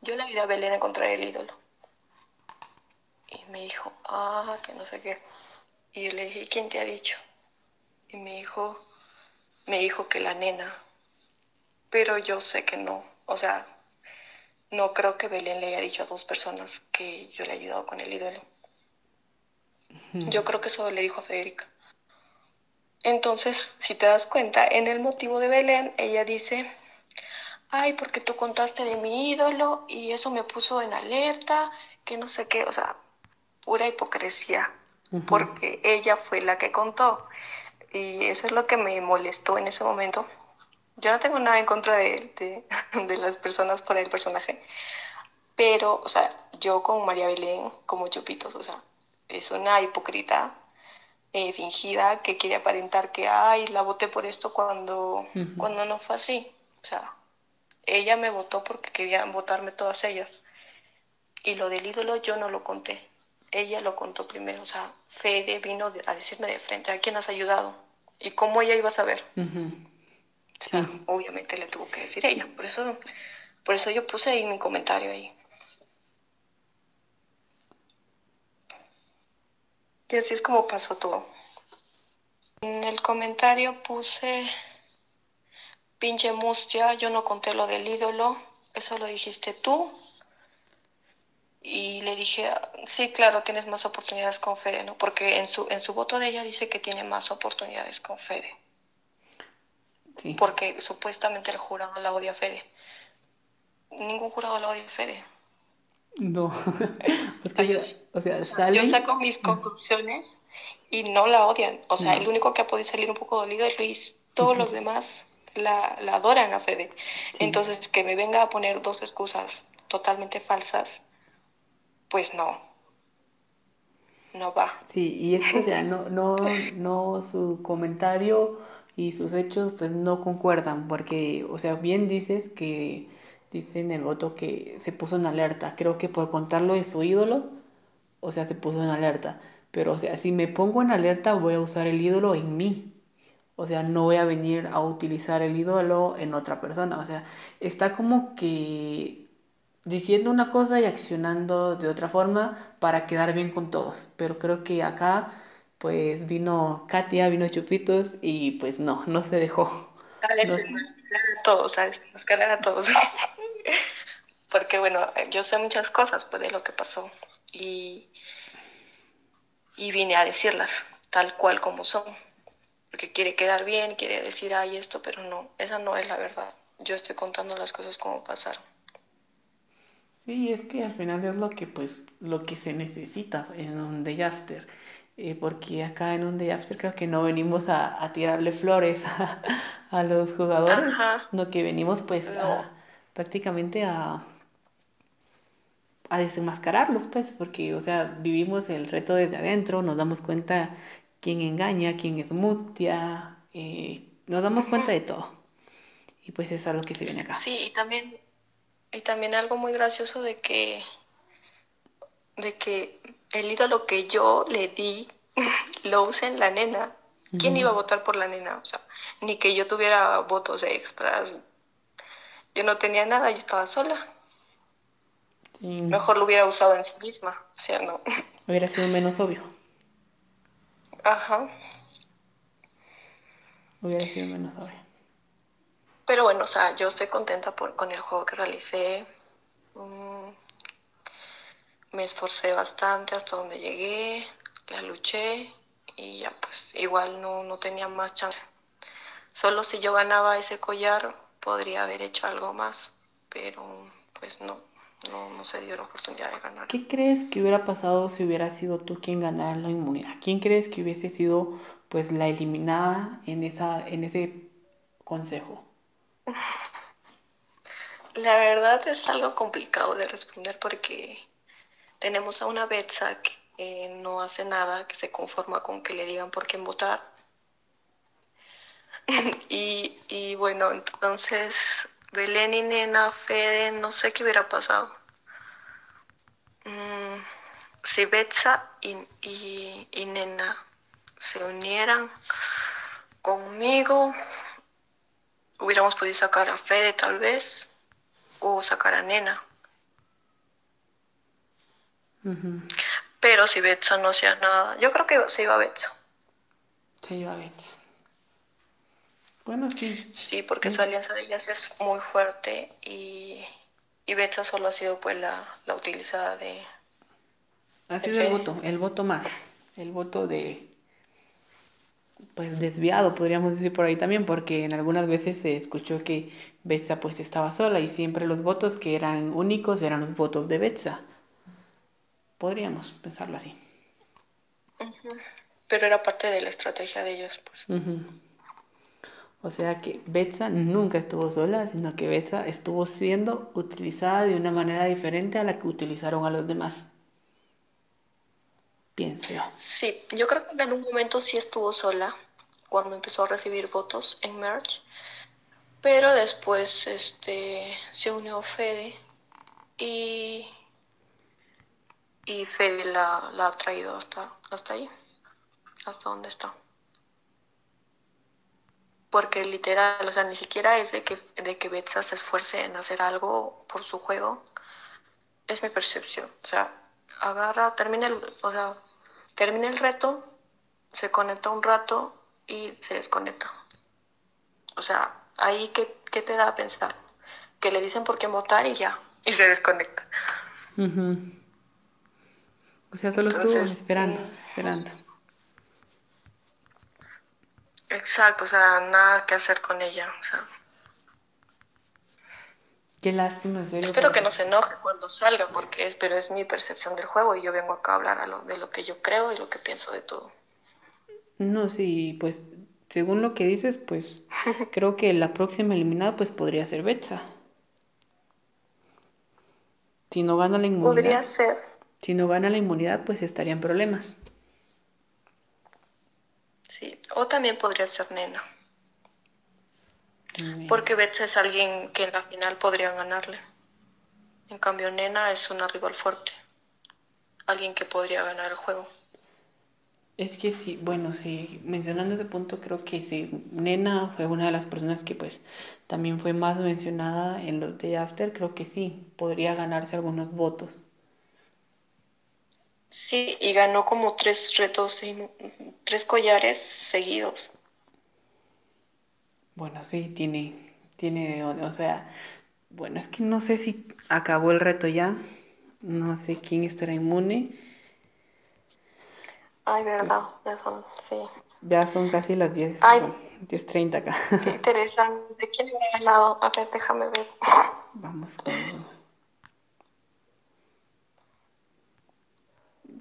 yo le ayudé a Belén a encontrar el ídolo. Y me dijo, ah, que no sé qué. Y yo le dije, ¿quién te ha dicho? Y me dijo, me dijo que la nena, pero yo sé que no, o sea, no creo que Belén le haya dicho a dos personas que yo le he ayudado con el ídolo. Yo creo que eso le dijo a Federica. Entonces, si te das cuenta, en el motivo de Belén, ella dice, ay, porque tú contaste de mi ídolo y eso me puso en alerta, que no sé qué, o sea, pura hipocresía, porque ella fue la que contó. Y eso es lo que me molestó en ese momento. Yo no tengo nada en contra de, de, [laughs] las personas por el personaje, pero, o sea, yo con María Belén, como Chupitos, o sea, es una hipócrita eh, fingida que quiere aparentar que, ay, la voté por esto cuando, cuando no fue así. O sea, ella me votó porque querían votarme todas ellas. Y lo del ídolo yo no lo conté ella lo contó primero, o sea, Fede vino a decirme de frente, ¿a quién has ayudado? ¿Y cómo ella iba a saber? obviamente le tuvo que decir ella, por eso, por eso yo puse ahí mi comentario ahí. Y así es como pasó todo. En el comentario puse, pinche mustia, yo no conté lo del ídolo, eso lo dijiste tú, y le dije, sí, claro, tienes más oportunidades con Fede, ¿no? Porque en su, en su voto de ella dice que tiene más oportunidades con Fede. Sí. Porque supuestamente el jurado la odia a Fede. Ningún jurado la odia a Fede. No. [laughs] o sea, yo saco mis conclusiones y no la odian. O sea, el único que ha podido salir un poco dolido es Luis. Todos los demás la, la, adoran a Fede. Entonces, que me venga a poner dos excusas totalmente falsas pues no, no va. Sí, y es que, o sea, no, no, no, su comentario y sus hechos pues no concuerdan, porque, o sea, bien dices que, dice en el voto que se puso en alerta, creo que por contarlo de su ídolo, o sea, se puso en alerta, pero, o sea, si me pongo en alerta voy a usar el ídolo en mí, o sea, no voy a venir a utilizar el ídolo en otra persona, o sea, está como que diciendo una cosa y accionando de otra forma para quedar bien con todos. Pero creo que acá pues vino Katia, vino Chupitos y pues no, no se dejó. Dale, no, a todos, ¿sabes? Nos a todos. [laughs] Porque bueno, yo sé muchas cosas pues, de lo que pasó y, y vine a decirlas tal cual como son. Porque quiere quedar bien, quiere decir, ay, esto, pero no, esa no es la verdad. Yo estoy contando las cosas como pasaron. Sí, es que al final es lo que pues lo que se necesita en un day after. Eh, porque acá en un day after creo que no venimos a, tirarle flores [laughs] a, los jugadores, no que venimos pues prácticamente a, a desenmascararlos pues, porque o sea, vivimos el reto desde adentro, nos damos cuenta quién engaña, quién es mustia, eh, nos damos cuenta de todo. Y pues es algo que se viene acá. Sí, y también y también algo muy gracioso de que, de que el ídolo que yo le di [laughs] lo usa en la nena. ¿Quién iba a votar por la nena? O sea, ni que yo tuviera votos extras. Yo no tenía nada, yo estaba sola. Mejor lo hubiera usado en sí misma. O sea, no. [laughs] Hubiera sido menos obvio. Ajá. Hubiera sido menos obvio. Pero bueno, o sea, yo estoy contenta por, con el juego que realicé. Mm, me esforcé bastante hasta donde llegué, la luché y ya pues igual no, no tenía más chance. Solo si yo ganaba ese collar podría haber hecho algo más, pero pues no, no, no se dio la oportunidad de ganar. ¿Qué crees que hubiera pasado si hubiera sido tú quien ganara la inmunidad? ¿Quién crees que hubiese sido pues la eliminada en, esa, en ese consejo? La verdad es algo complicado de responder porque tenemos a una Betsa que no hace nada, que se conforma con que le digan por quién votar. [laughs] y, bueno, entonces Belén y Nena, Fede, no sé qué hubiera pasado. Mm, si Betsa y, y Nena se unieran conmigo, hubiéramos podido sacar a Fede tal vez, o sacar a Nena. Pero si Betsa no hacía nada, yo creo que se iba a Betsa. Se iba a Betsa. Bueno, sí. Sí, porque su alianza de ellas es muy fuerte y, y Betsa solo ha sido pues la, la utilizada de... Ha sido el voto, el voto más, el voto de, pues desviado, podríamos decir por ahí también, porque en algunas veces se escuchó que Betsa pues estaba sola y siempre los votos que eran únicos eran los votos de Betsa. Podríamos pensarlo así. Pero era parte de la estrategia de ellos, pues. O sea que Betsa nunca estuvo sola, sino que Betsa estuvo siendo utilizada de una manera diferente a la que utilizaron a los demás pienso Sí, yo creo que en algún momento sí estuvo sola cuando empezó a recibir votos en Merch, pero después este, se unió Fede y, y Fede la, la ha traído hasta, hasta ahí, hasta donde está. Porque literal, o sea, ni siquiera es de que, de que Betsa se esfuerce en hacer algo por su juego, es mi percepción. O sea, agarra, termina el, o sea, termina el reto, se conecta un rato y se desconecta. O sea, ahí qué, qué te da a pensar? Que le dicen por qué votar y ya, y se desconecta. O sea, solo estuvo esperando, mm, esperando. Exacto, o sea, nada que hacer con ella, o sea. Qué lástima, en serio. Espero que no se enoje cuando salga, porque es, pero es mi percepción del juego y yo vengo acá a hablar a lo, de lo que yo creo y lo que pienso de todo. No, sí, pues según lo que dices, pues [laughs] creo que la próxima eliminada pues podría ser Betsa. Si no gana la inmunidad. Podría ser. Si no gana la inmunidad, pues estaría en problemas. Sí, o también podría ser Nena. Porque Betsa es alguien que en la final podría ganarle. En cambio, Nena es una rival fuerte. Alguien que podría ganar el juego. Es que sí, bueno, sí, mencionando ese punto, creo que sí, Nena fue una de las personas que pues también fue más mencionada en los Day After, creo que sí, podría ganarse algunos votos. Sí, y ganó como tres retos, tres collares seguidos. Bueno, sí, tiene, tiene, o sea, bueno, es que no sé si acabó el reto ya, no sé quién estará inmune. Ay, verdad, ya son, sí. Ya son casi las 10, Ay. bueno, 10.30 acá. Qué interesante. ¿Quién ha ganado? A ver, déjame ver. Vamos con...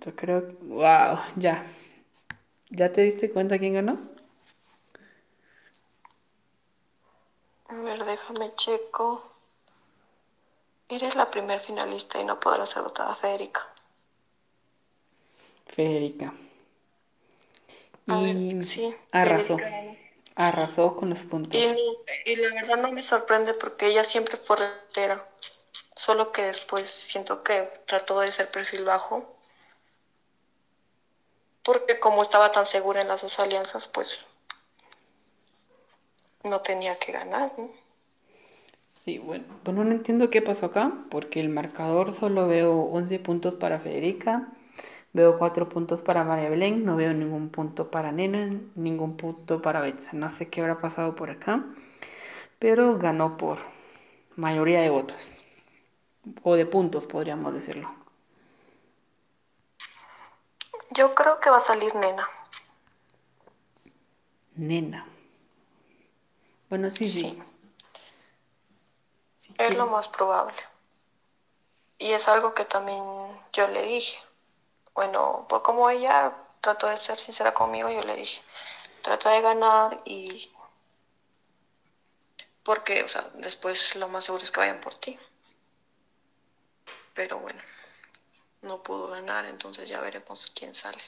Yo creo. ¡Wow! Ya. ¿Ya te diste cuenta quién ganó? A ver, déjame checo. Eres la primer finalista y no podrás ser votada Federica. Federica. A Y ver, sí. arrasó. Federica. Arrasó con los puntos. Y, y la verdad no me sorprende porque ella siempre fue retera. Solo que después siento que trató de ser perfil bajo. Porque como estaba tan segura en las dos alianzas, pues no tenía que ganar. ¿no? Sí, bueno, bueno, no entiendo qué pasó acá, porque el marcador solo veo 11 puntos para Federica, veo 4 puntos para María Belén, no veo ningún punto para Nena, ningún punto para Betsa. No sé qué habrá pasado por acá, pero ganó por mayoría de votos, o de puntos, podríamos decirlo. Yo creo que va a salir nena. Nena. Bueno, sí, sí. Es lo más probable. Y es algo que también yo le dije. Bueno, por como ella trató de ser sincera conmigo, yo le dije, trata de ganar y... Porque, o sea, después lo más seguro es que vayan por ti. Pero bueno, no pudo ganar, entonces ya veremos quién sale.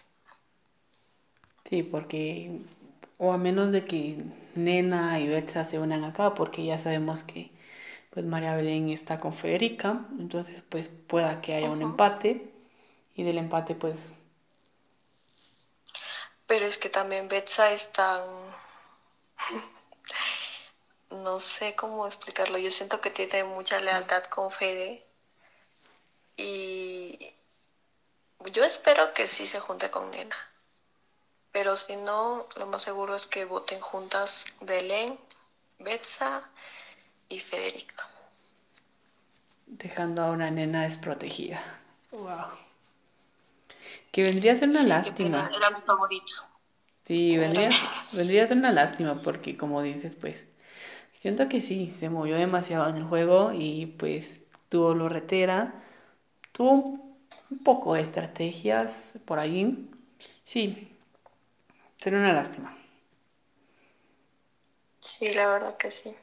Sí, porque, o a menos de que Nena y Betsa se unan acá, porque ya sabemos que pues María Belén está con Federica, entonces pues pueda que haya un empate y del empate pues Pero es que también Betsa es tan... [laughs] No sé cómo explicarlo. Yo siento que tiene mucha lealtad con Fede. Y yo espero que sí se junte con Nena. Pero si no, lo más seguro es que voten juntas Belén, Betsa y Federica. dejando a una nena desprotegida. Wow. Que vendría a ser una Sí, lástima. Era mi favorita. Sí, vendría, vendría a ser una lástima porque como dices, pues siento que sí, se movió demasiado en el juego y pues tuvo lo retera, tuvo un poco de estrategias por ahí. Sí, sería una lástima. Sí, la verdad que sí.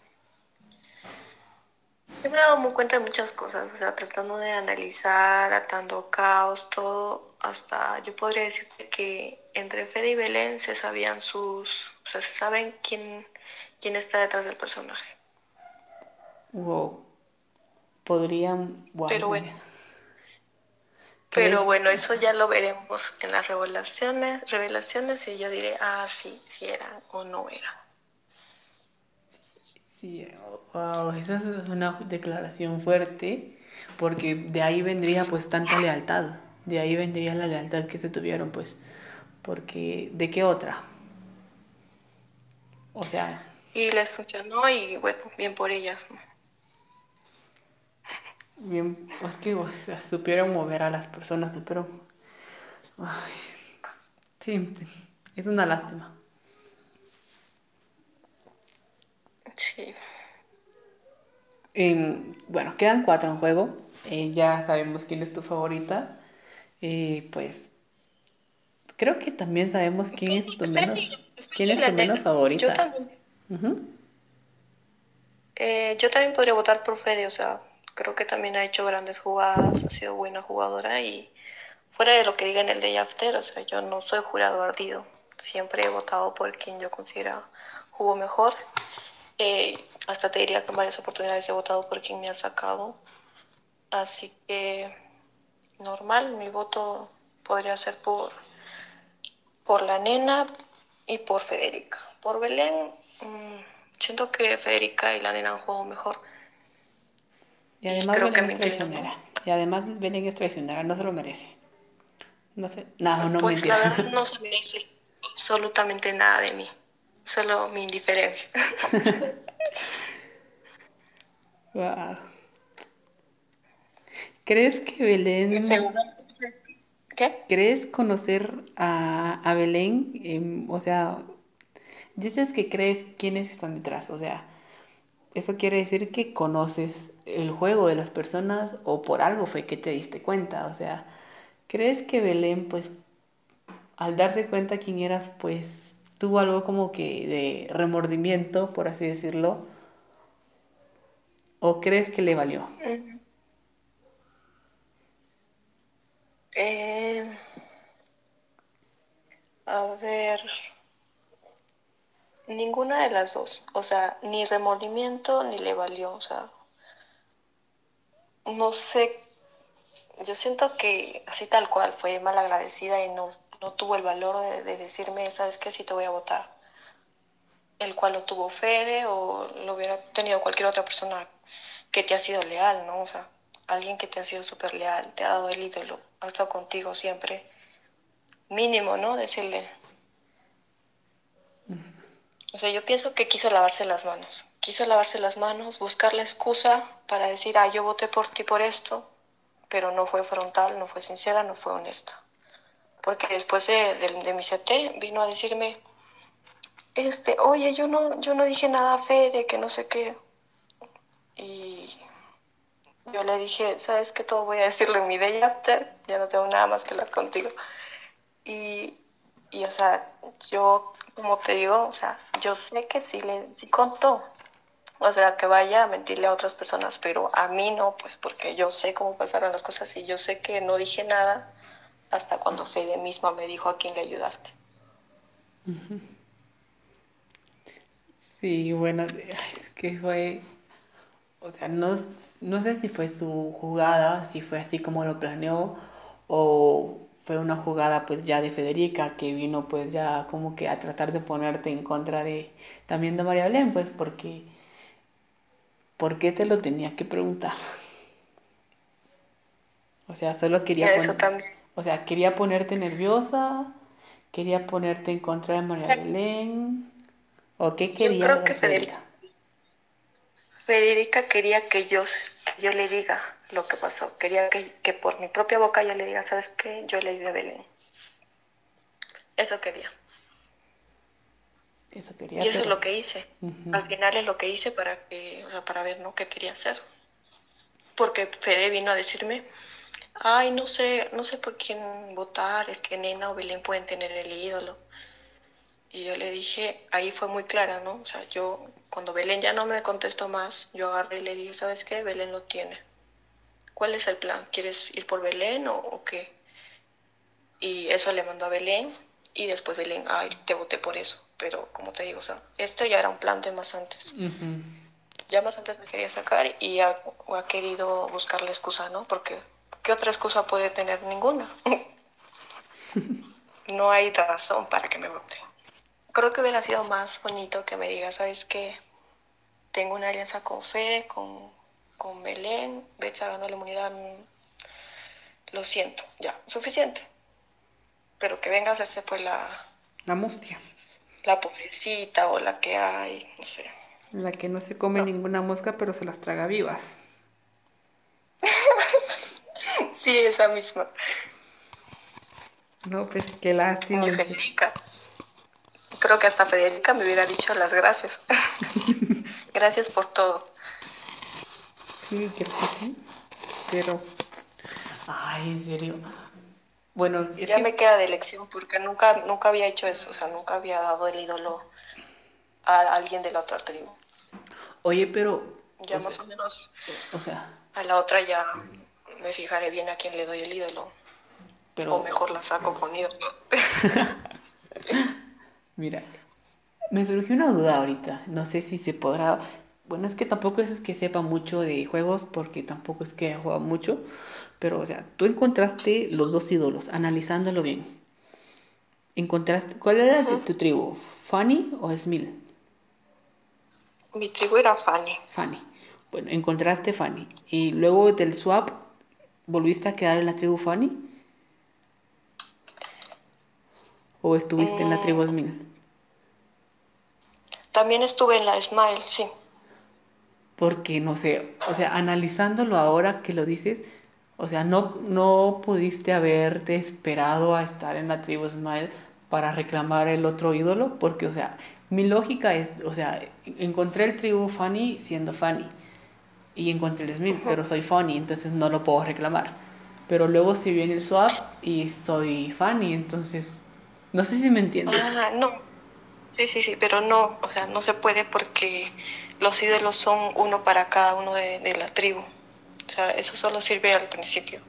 Yo me he dado muy cuenta de muchas cosas, o sea, tratando de analizar, atando caos, todo, hasta yo podría decirte que entre Fede y Belén se sabían sus, o sea, se saben quién, quién está detrás del personaje. Wow. Podrían... wow, Pero bueno. Pero bueno, eso ya lo veremos en las revelaciones, revelaciones y yo diré, ah, sí, sí eran o no eran. Sí, wow, esa es una declaración fuerte, porque de ahí vendría pues tanta lealtad, de ahí vendría la lealtad que se tuvieron pues, porque ¿de qué otra? O sea, Y les funcionó y bueno, bien por ellas, ¿no? Bien, es que o sea, supieron mover a las personas, supieron... Ay, sí, es una lástima. Sí. Em, bueno, quedan cuatro en juego. Eh, ya sabemos quién es tu favorita. Eh, pues creo que también sabemos quién es tu menos, quién es tu menos favorita. Yo también, eh, yo también podría votar por Fede, o sea, creo que también ha hecho grandes jugadas, ha sido buena jugadora y fuera de lo que diga en el Day After, o sea, yo no soy jurado ardido, siempre he votado por quien yo considero jugó mejor. Eh, hasta te diría que en varias oportunidades he votado por quien me ha sacado. Así que normal, mi voto podría ser por, por la nena y por Federica. Por Belén, mm, siento que Federica y la nena han jugado mejor. Y además creo que Belén me es traicionera. Y además Belén es traicionera, no se lo merece. No sé, no, no pues la mentira. verdad [laughs] no se merece absolutamente nada de mí, solo mi indiferencia. [laughs] Guau. ¿Crees que Belén que- ¿Qué? ¿Crees conocer a, a Belén? Em, o sea, dices que crees quiénes están detrás. O sea, eso quiere decir que conoces el juego de las personas o por algo fue que te diste cuenta. O sea, ¿crees que Belén, pues, al darse cuenta quién eras, pues, tuvo algo como que de remordimiento, por así decirlo? ¿O crees que le valió? Eh, a ver, ninguna de las dos. O sea, ni remordimiento ni le valió. O sea, no sé. Yo siento que así tal cual fue mal agradecida y no, no tuvo el valor de, de decirme, ¿sabes qué? Sí te voy a votar el cual lo tuvo Fede o lo hubiera tenido cualquier otra persona que te ha sido leal, ¿no? O sea, alguien que te ha sido súper leal, te ha dado el ídolo, ha estado contigo siempre. Mínimo, ¿no? Decirle. O sea, yo pienso que quiso lavarse las manos. Quiso lavarse las manos, buscar la excusa para decir, ah, yo voté por ti por esto, pero no fue frontal, no fue sincera, no fue honesta. Porque después de, de, de mi CT vino a decirme, este, oye, yo no, yo no dije nada a Fede, que no sé qué. Y yo le dije, ¿sabes qué? Todo voy a decirlo en mi day after, ya no tengo nada más que hablar contigo. Y, y, o sea, yo, como te digo, o sea, yo sé que sí le sí contó. O sea, que vaya a mentirle a otras personas, pero a mí no, pues porque yo sé cómo pasaron las cosas y yo sé que no dije nada hasta cuando Fede misma me dijo a quién le ayudaste. Sí, bueno, que fue, o sea, no, no sé si fue su jugada, si fue así como lo planeó, o fue una jugada pues ya de Federica que vino pues ya como que a tratar de ponerte en contra de también de María Belén, pues porque, ¿por qué te lo tenía que preguntar? O sea, solo quería, Eso también. o sea, quería ponerte nerviosa, quería ponerte en contra de María Belén. ¿O qué quería? Yo creo que Federica. Federica quería que yo, que yo le diga lo que pasó. Quería que, que, por mi propia boca yo le diga, ¿sabes qué? Yo le di a Belén. Eso quería. Eso quería. Y eso pero... es lo que hice. Uh -huh. Al final es lo que hice para que, o sea, para ver, ¿no? ¿Qué quería hacer? Porque Fede vino a decirme, ay, no sé, no sé por quién votar, es que Nena o Belén pueden tener el ídolo. Y yo le dije, ahí fue muy clara, ¿no? O sea, yo, cuando Belén ya no me contestó más, yo agarré y le dije, ¿sabes qué? Belén lo tiene. ¿Cuál es el plan? ¿Quieres ir por Belén o, o qué? Y eso le mandó a Belén y después Belén, ay, te voté por eso. Pero como te digo, o sea, esto ya era un plan de más antes. Uh -huh. Ya más antes me quería sacar y ha, ha querido buscar la excusa, ¿no? Porque, ¿qué otra excusa puede tener? Ninguna. [laughs] no hay razón para que me vote creo que hubiera sido más bonito que me diga, ¿sabes qué? Tengo una alianza con Fede, con, con Belén, Betsa ganó la inmunidad, lo siento, ya, suficiente. Pero que vengas a hacer pues la... La mustia. La pobrecita o la que hay, no sé. La que no se come no. ninguna mosca pero se las traga vivas. [laughs] sí, esa misma. No, pues qué lástima. Como Federica creo que hasta Federica me hubiera dicho las gracias. [laughs] gracias por todo. Sí, creo que sí. Pero. Ay, en serio. Bueno, es ya que... me queda de lección porque nunca, nunca había hecho eso, o sea, nunca había dado el ídolo a alguien de la otra tribu. Oye, pero. Ya o más sea, o menos. O sea. A la otra ya me fijaré bien a quién le doy el ídolo. Pero... O mejor la saco con ídolo. [laughs] Mira, me surgió una duda ahorita. No sé si se podrá. Bueno, es que tampoco es que sepa mucho de juegos, porque tampoco es que haya jugado mucho. Pero, o sea, tú encontraste los dos ídolos, analizándolo bien. Encontraste. ¿Cuál era uh -huh. tu tribu? ¿Fanny o Smil? Mi tribu era Fanny. Fanny. Bueno, encontraste Fanny. Y luego del swap, ¿volviste a quedar en la tribu Fanny? ¿O estuviste en la tribu Smil? También estuve en la Smile, sí. Porque, no sé, o sea, analizándolo ahora que lo dices, O sea, no, no pudiste haberte esperado a estar en la tribu Smile para reclamar el otro ídolo, porque, o sea, mi lógica es, o sea, encontré el tribu Funny siendo Funny y encontré el Smith, pero soy Funny, entonces no lo puedo reclamar. Pero luego si viene el swap y soy Funny, entonces no sé si me entiendes. Ah, no. Sí, sí, sí, pero no, o sea, no se puede porque los ídolos son uno para cada uno de, la tribu. O sea, eso solo sirve al principio.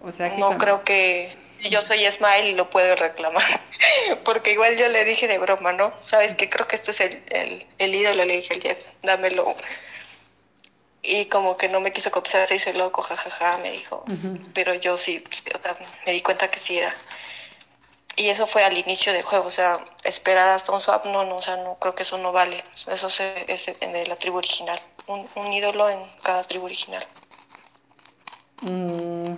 O sea, no creo que yo soy Smile y lo puedo reclamar. [laughs] Porque igual yo le dije de broma, ¿no? Sabes que creo que este es el, el, ídolo, le dije al Jeff, dámelo. Y como que no me quiso contestar, se hizo loco, jajaja, me dijo. Pero yo sí, me di cuenta que sí era. Y eso fue al inicio del juego, o sea, esperar hasta un swap, no, no, o sea, no creo que eso no vale. Eso es de la tribu original. Un, un ídolo en cada tribu original. Mm.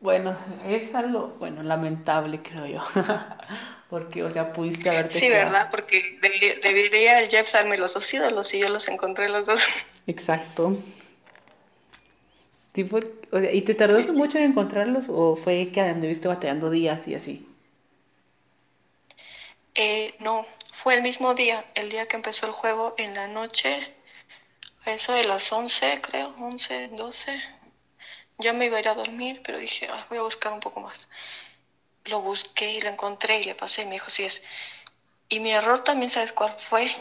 Bueno, es algo, bueno, lamentable creo yo, [laughs] porque, o sea, pudiste haberte... Sí, ¿verdad? Porque debería, el Jeff darme los dos ídolos y yo los encontré los dos. Exacto. ¿Y te tardaste mucho en encontrarlos o fue que anduviste batallando días y así? Eh, no, fue el mismo día, el día que empezó el juego, en la noche, a eso de las 11, creo, 11, 12 ya me iba a ir a dormir, pero dije, ah, voy a buscar un poco más. Lo busqué y lo encontré y le pasé y me dijo, sí es. Y mi error también, ¿sabes cuál fue?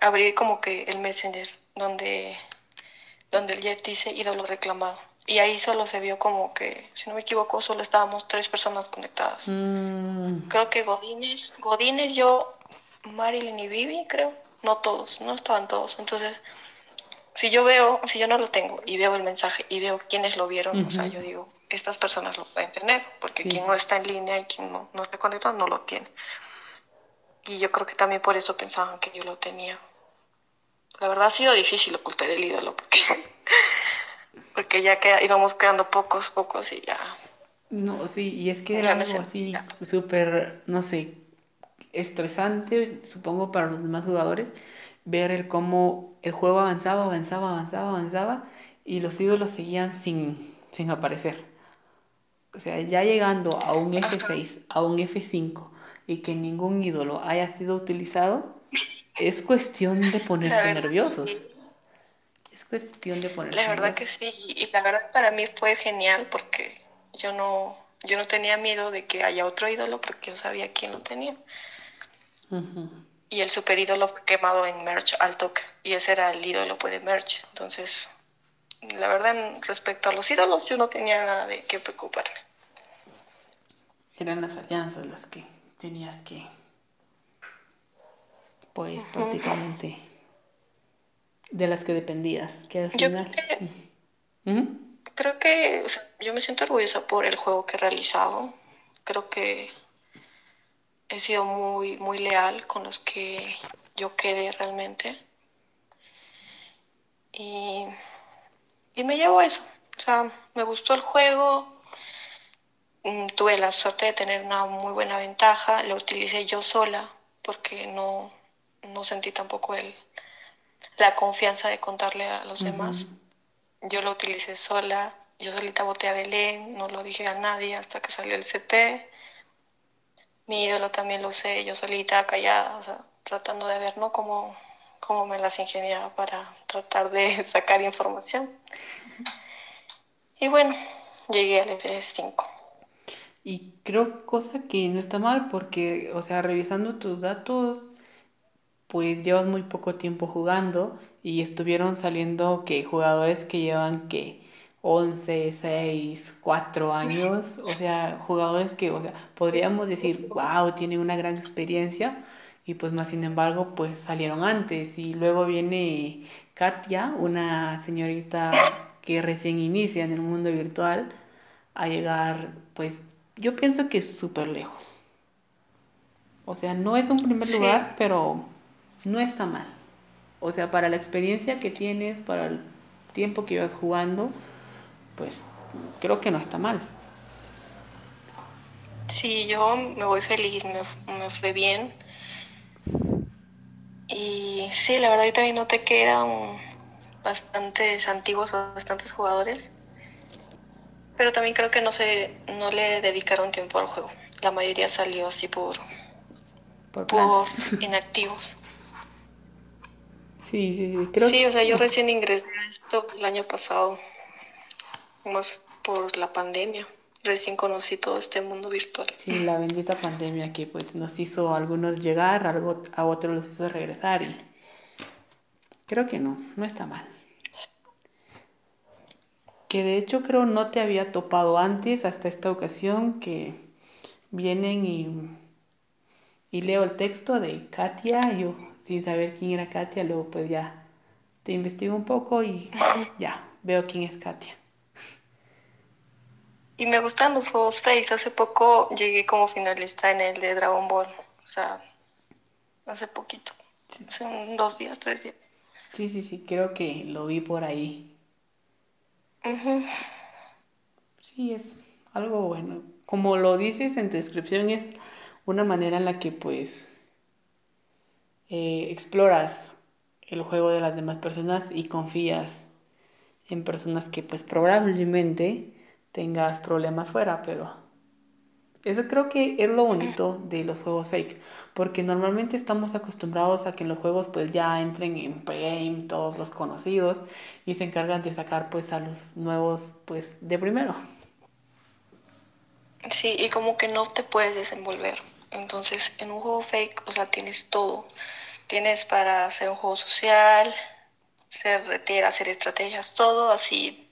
Abrir como que el Messenger, donde, donde el Jeff dice ídolo reclamado. Y ahí solo se vio como que, si no me equivoco, solo estábamos tres personas conectadas. Mm. Creo que Godínez, Godínez, yo, Marilyn y Vivi, creo. No todos, no estaban todos. Entonces, si yo veo, si yo no lo tengo y veo el mensaje y veo quiénes lo vieron, o sea, yo digo, estas personas lo pueden tener, porque quien no está en línea y quien no, no está conectado no lo tiene. Y yo creo que también por eso pensaban que yo lo tenía. La verdad ha sido difícil ocultar el ídolo, porque, [laughs] porque ya que íbamos quedando pocos, pocos y ya. No, sí, y es que era algo así súper, no sé, estresante, supongo, para los demás jugadores ver el cómo el juego avanzaba, avanzaba, avanzaba, avanzaba y los ídolos seguían sin, sin aparecer. O sea, ya llegando a un F6, a un F5 y que ningún ídolo haya sido utilizado, es cuestión de [laughs] ponerse nerviosos. Es cuestión de ponerse La verdad que sí, y la verdad para mí fue genial porque yo no, yo no tenía miedo de que haya otro ídolo porque yo sabía quién lo tenía y el super ídolo fue quemado en Merch al toque y ese era el ídolo pues, de Merch. Entonces, la verdad, respecto a los ídolos, yo no tenía nada de qué preocuparme. Eran las alianzas las que tenías que, pues prácticamente, de las que dependías. Que al final... Creo que, yo me siento orgullosa por el juego que he realizado. Creo que he sido muy, muy leal con los que yo quedé realmente. Y, y me llevo eso. O sea, me gustó el juego, mm, tuve la suerte de tener una muy buena ventaja, lo utilicé yo sola porque no, no sentí tampoco el, la confianza de contarle a los demás. Yo lo utilicé sola, yo solita boté a Belén, no lo dije a nadie hasta que salió el CT mi ídolo también lo usé yo solita, callada, tratando de ver ¿no? cómo, cómo me las ingeniaba para tratar de [laughs] sacar información. Y bueno, llegué al F5. Y creo cosa que no está mal porque, o sea, revisando tus datos, pues llevas muy poco tiempo jugando y estuvieron saliendo que jugadores que llevan que 11, 6, 4 años, o sea, jugadores que, o sea, podríamos decir, wow, tienen una gran experiencia y pues más sin embargo, pues salieron antes y luego viene Katia, una señorita que recién inicia en el mundo virtual, a llegar, pues yo pienso que es súper lejos. O sea, no es un primer lugar, pero no está mal. O sea, para la experiencia que tienes, para el tiempo que ibas jugando, pues creo que no está mal. Sí, yo me voy feliz, me, me fue bien. Y sí, la verdad yo también noté que era un, bastantes antiguos, bastantes jugadores. Pero también creo que no se no le dedicaron tiempo al juego. La mayoría salió así por, Por, por inactivos. Sí, sí, sí. Creo Sí, o sea, yo recién ingresé a esto el año pasado, más por la pandemia. Recién conocí todo este mundo virtual. Sí, la bendita pandemia que pues nos hizo a algunos llegar, a algo- a otros los hizo regresar y creo que no, no está mal. Que de hecho creo no te había topado antes hasta esta ocasión que vienen y, y leo el texto de Katia, y yo sin saber quién era Katia, luego pues ya te investigo un poco y [laughs] ya veo quién es Katia. Y me gustan los juegos Face. Hace poco llegué como finalista en el de Dragon Ball. O sea, hace poquito. Hace un- dos días, tres días. Sí, sí, sí, creo que lo vi por ahí. Ujú. Sí, es algo bueno. Como lo dices en tu descripción, es una manera en la que pues eh, exploras el juego de las demás personas y confías en personas que pues probablemente tengas problemas fuera, pero eso creo que es lo bonito de los juegos fake, porque normalmente estamos acostumbrados a que en los juegos pues ya entren en pregame todos los conocidos y se encargan de sacar pues a los nuevos pues de primero. Sí, y como que no te puedes desenvolver. Entonces, en un juego fake, o sea, tienes todo. Tienes para hacer un juego social, ser retier, hacer estrategias, todo así,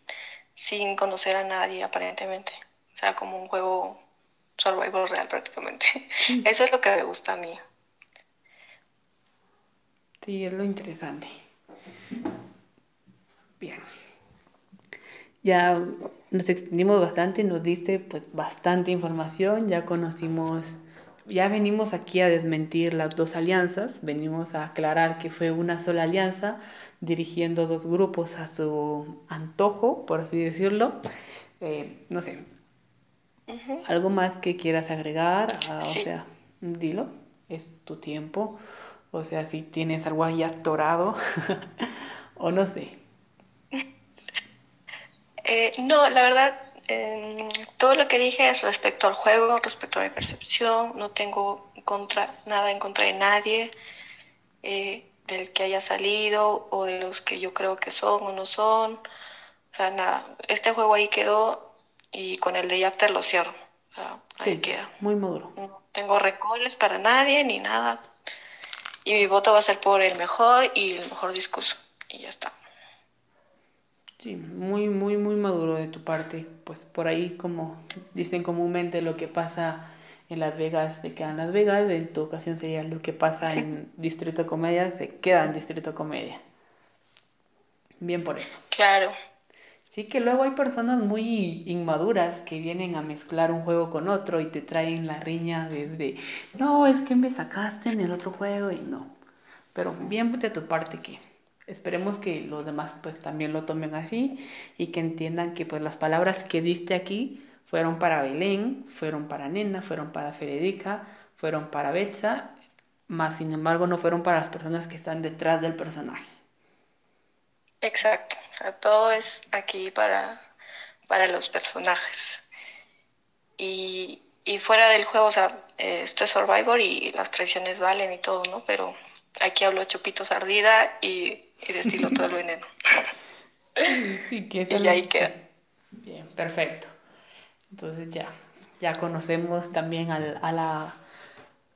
sin conocer a nadie aparentemente. O sea, como un juego survival real prácticamente. Eso es lo que me gusta a mí. Sí, es lo interesante. Bien. Ya nos extendimos bastante, nos diste pues bastante información, ya conocimos, ya venimos aquí a desmentir las dos alianzas, venimos a aclarar que fue una sola alianza dirigiendo dos grupos a su antojo, por así decirlo. Eh, no sé. ¿algo más que quieras agregar? Ah, o sea, dilo, es tu tiempo. O sea, si tienes algo ahí atorado [laughs] o no sé. Eh, no, la verdad, em, todo lo que dije es respecto al juego, respecto a mi percepción. No tengo en contra, nada en contra de nadie, eh, del que haya salido o de los que yo creo que son o no son. O sea, nada, este juego ahí quedó y con el de After lo cierro. O sea, ahí Sí, queda. muy maduro. No tengo rencores para nadie ni nada. Y mi voto va a ser por el mejor y el mejor discurso. Y ya está. Sí, muy, muy, muy maduro de tu parte. Pues por ahí, como dicen comúnmente, lo que pasa en Las Vegas se queda en Las Vegas. En tu ocasión sería lo que pasa en Distrito Comedia se queda en Distrito Comedia. Bien por eso. Claro. Sí que luego hay personas muy inmaduras que vienen a mezclar un juego con otro y te traen la riña desde, no, es que me sacaste en el otro juego y no. Pero bien de tu parte que esperemos que los demás pues también lo tomen así y que entiendan que pues las palabras que diste aquí fueron para Belén, fueron para Nena, fueron para Federica, fueron para Betsa, más sin embargo no fueron para las personas que están detrás del personaje. Exacto, todo es aquí para, para los personajes. Y, y fuera del juego, o sea, eh, esto es Survivor y las traiciones valen y todo, ¿no? Pero aquí hablo chupitos ardida y, y destilo todo el veneno. [laughs] Sí, que es Y ahí queda. Bien, perfecto. Entonces ya, ya conocemos también al- a la,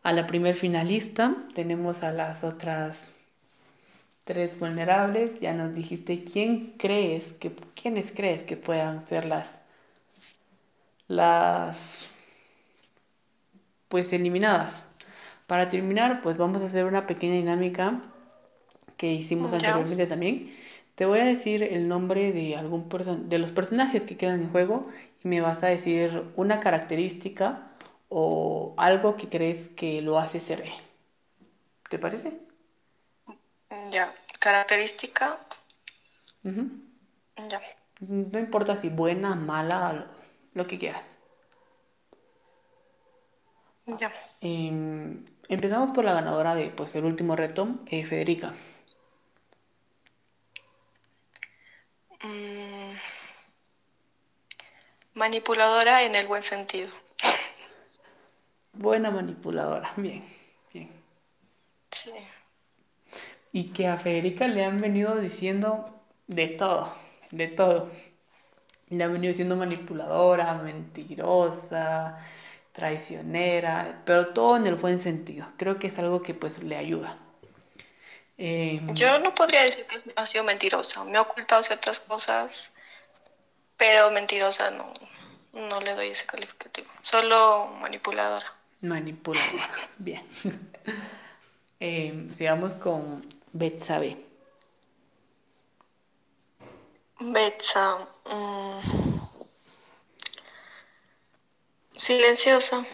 a la primer finalista. Tenemos a las otras tres vulnerables. Ya nos dijiste quién crees que, quiénes crees que puedan ser las, las, pues eliminadas. Para terminar, pues vamos a hacer una pequeña dinámica que hicimos anteriormente también. Te voy a decir el nombre de algún person de los personajes que quedan en juego y me vas a decir una característica o algo que crees que lo hace ser él. ¿Te parece? Ya, característica, Ujú. ya. No importa si buena, mala, lo, lo que quieras. Ya. Em, empezamos por la ganadora de pues el último reto, eh, Federica. Manipuladora en el buen sentido. Buena manipuladora, [laughs] bien, bien. Sí. Y que a Federica le han venido diciendo de todo, de todo. Le han venido diciendo manipuladora, mentirosa, traicionera, pero todo en el buen sentido. Creo que es algo que pues le ayuda. Em, Yo no podría decir que ha sido mentirosa. Me ha ocultado ciertas cosas, pero mentirosa no, no le doy ese calificativo. Solo manipuladora. Manipuladora, [laughs] bien. [laughs] eh, sigamos con Betsabe. Betsa. Mm, silenciosa.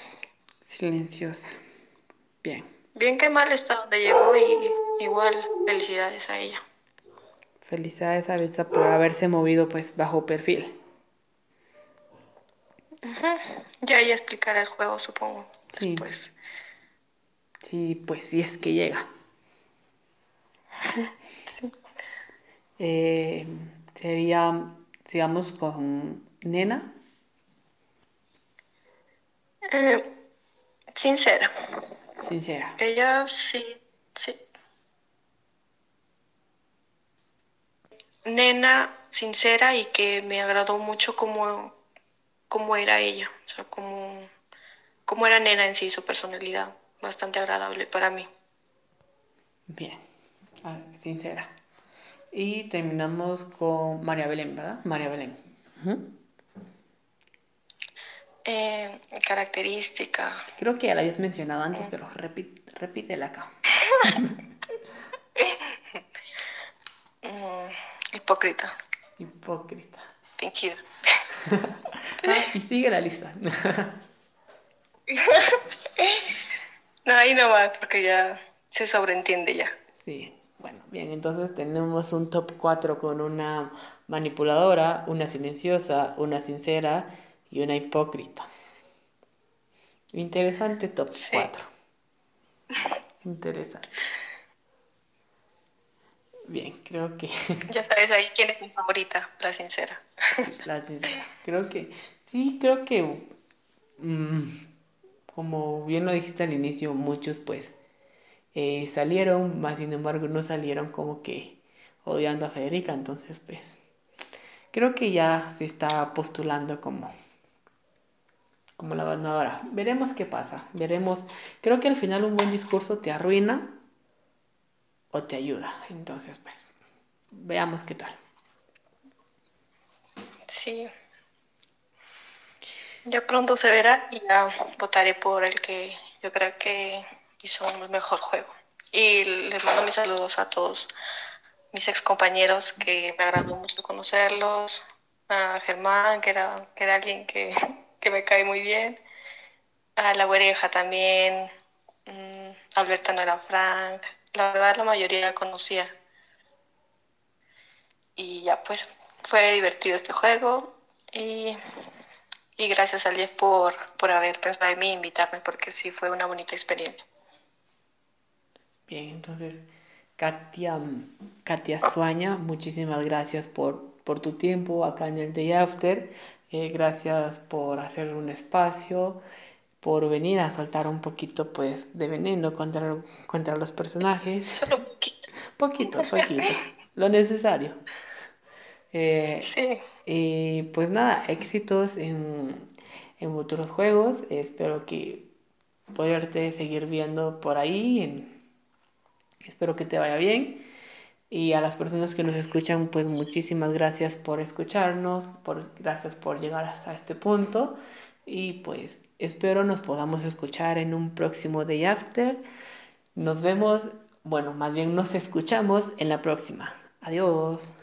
Silenciosa. Bien. Bien que mal está donde llegó y igual felicidades a ella. Felicidades a Betsa por haberse movido pues bajo perfil. Ya ella explicará el juego, supongo. Sí. Pues. Sí, pues si es que llega. [laughs] Eh, sería, sigamos con Nena. Eh, sincera. Sincera. Ella sí, sí. Nena, sincera y que me agradó mucho como, como era ella, o sea, como, como era Nena en sí, su personalidad, bastante agradable para mí. Bien, sincera. Y terminamos con María Belén, ¿verdad? María Belén. Eh, característica. Creo que ya la habías mencionado antes, pero repítela acá. [laughs] Mm, hipócrita. Hipócrita. Fingido. [laughs] Ah, y sigue la lista. [laughs] no, ahí no va, porque ya se sobreentiende ya. Sí, bueno, bien, entonces tenemos un top 4 con una manipuladora, una silenciosa, una sincera y una hipócrita. Interesante top 4. Interesante. Bien, creo que... [laughs] Ya sabes ahí quién es mi favorita, la sincera. la sincera. Creo que... Sí, creo que... Mm, como bien lo dijiste al inicio, muchos pues eh, salieron, más sin embargo no salieron como que odiando a Federica, entonces pues creo que ya se está postulando como como la ganadora. Veremos qué pasa, veremos. Creo que al final un buen discurso te arruina o te ayuda. Entonces, pues, veamos qué tal. Sí. Ya pronto se verá y ya votaré por el que yo creo que hizo un mejor juego. Y les mando mis saludos a todos mis ex compañeros que me agradó mucho conocerlos, a Germán, que era, que era alguien que [laughs] que me cae muy bien. A la oreja también. Mm, Alberta no era Frank. La verdad la mayoría conocía. Y ya pues fue divertido este juego y, y gracias a Jeff por, por haber pensado en mí e invitarme porque sí fue una bonita experiencia. Bien, entonces Katia, Katia Suaña, muchísimas gracias por, por tu tiempo acá en el Day After. Eh, gracias por hacer un espacio, por venir a soltar un poquito pues de veneno contra, contra los personajes. [laughs] Solo poquito. [laughs] Poquito, poquito. lo necesario. Eh, sí. Y pues nada, éxitos en, en futuros juegos. Espero que poderte seguir viendo por ahí. Espero que te vaya bien. Y a las personas que nos escuchan, pues muchísimas gracias por escucharnos, por, gracias por llegar hasta este punto. Y pues espero nos podamos escuchar en un próximo Day After. Nos vemos, bueno, más bien nos escuchamos en la próxima. Adiós.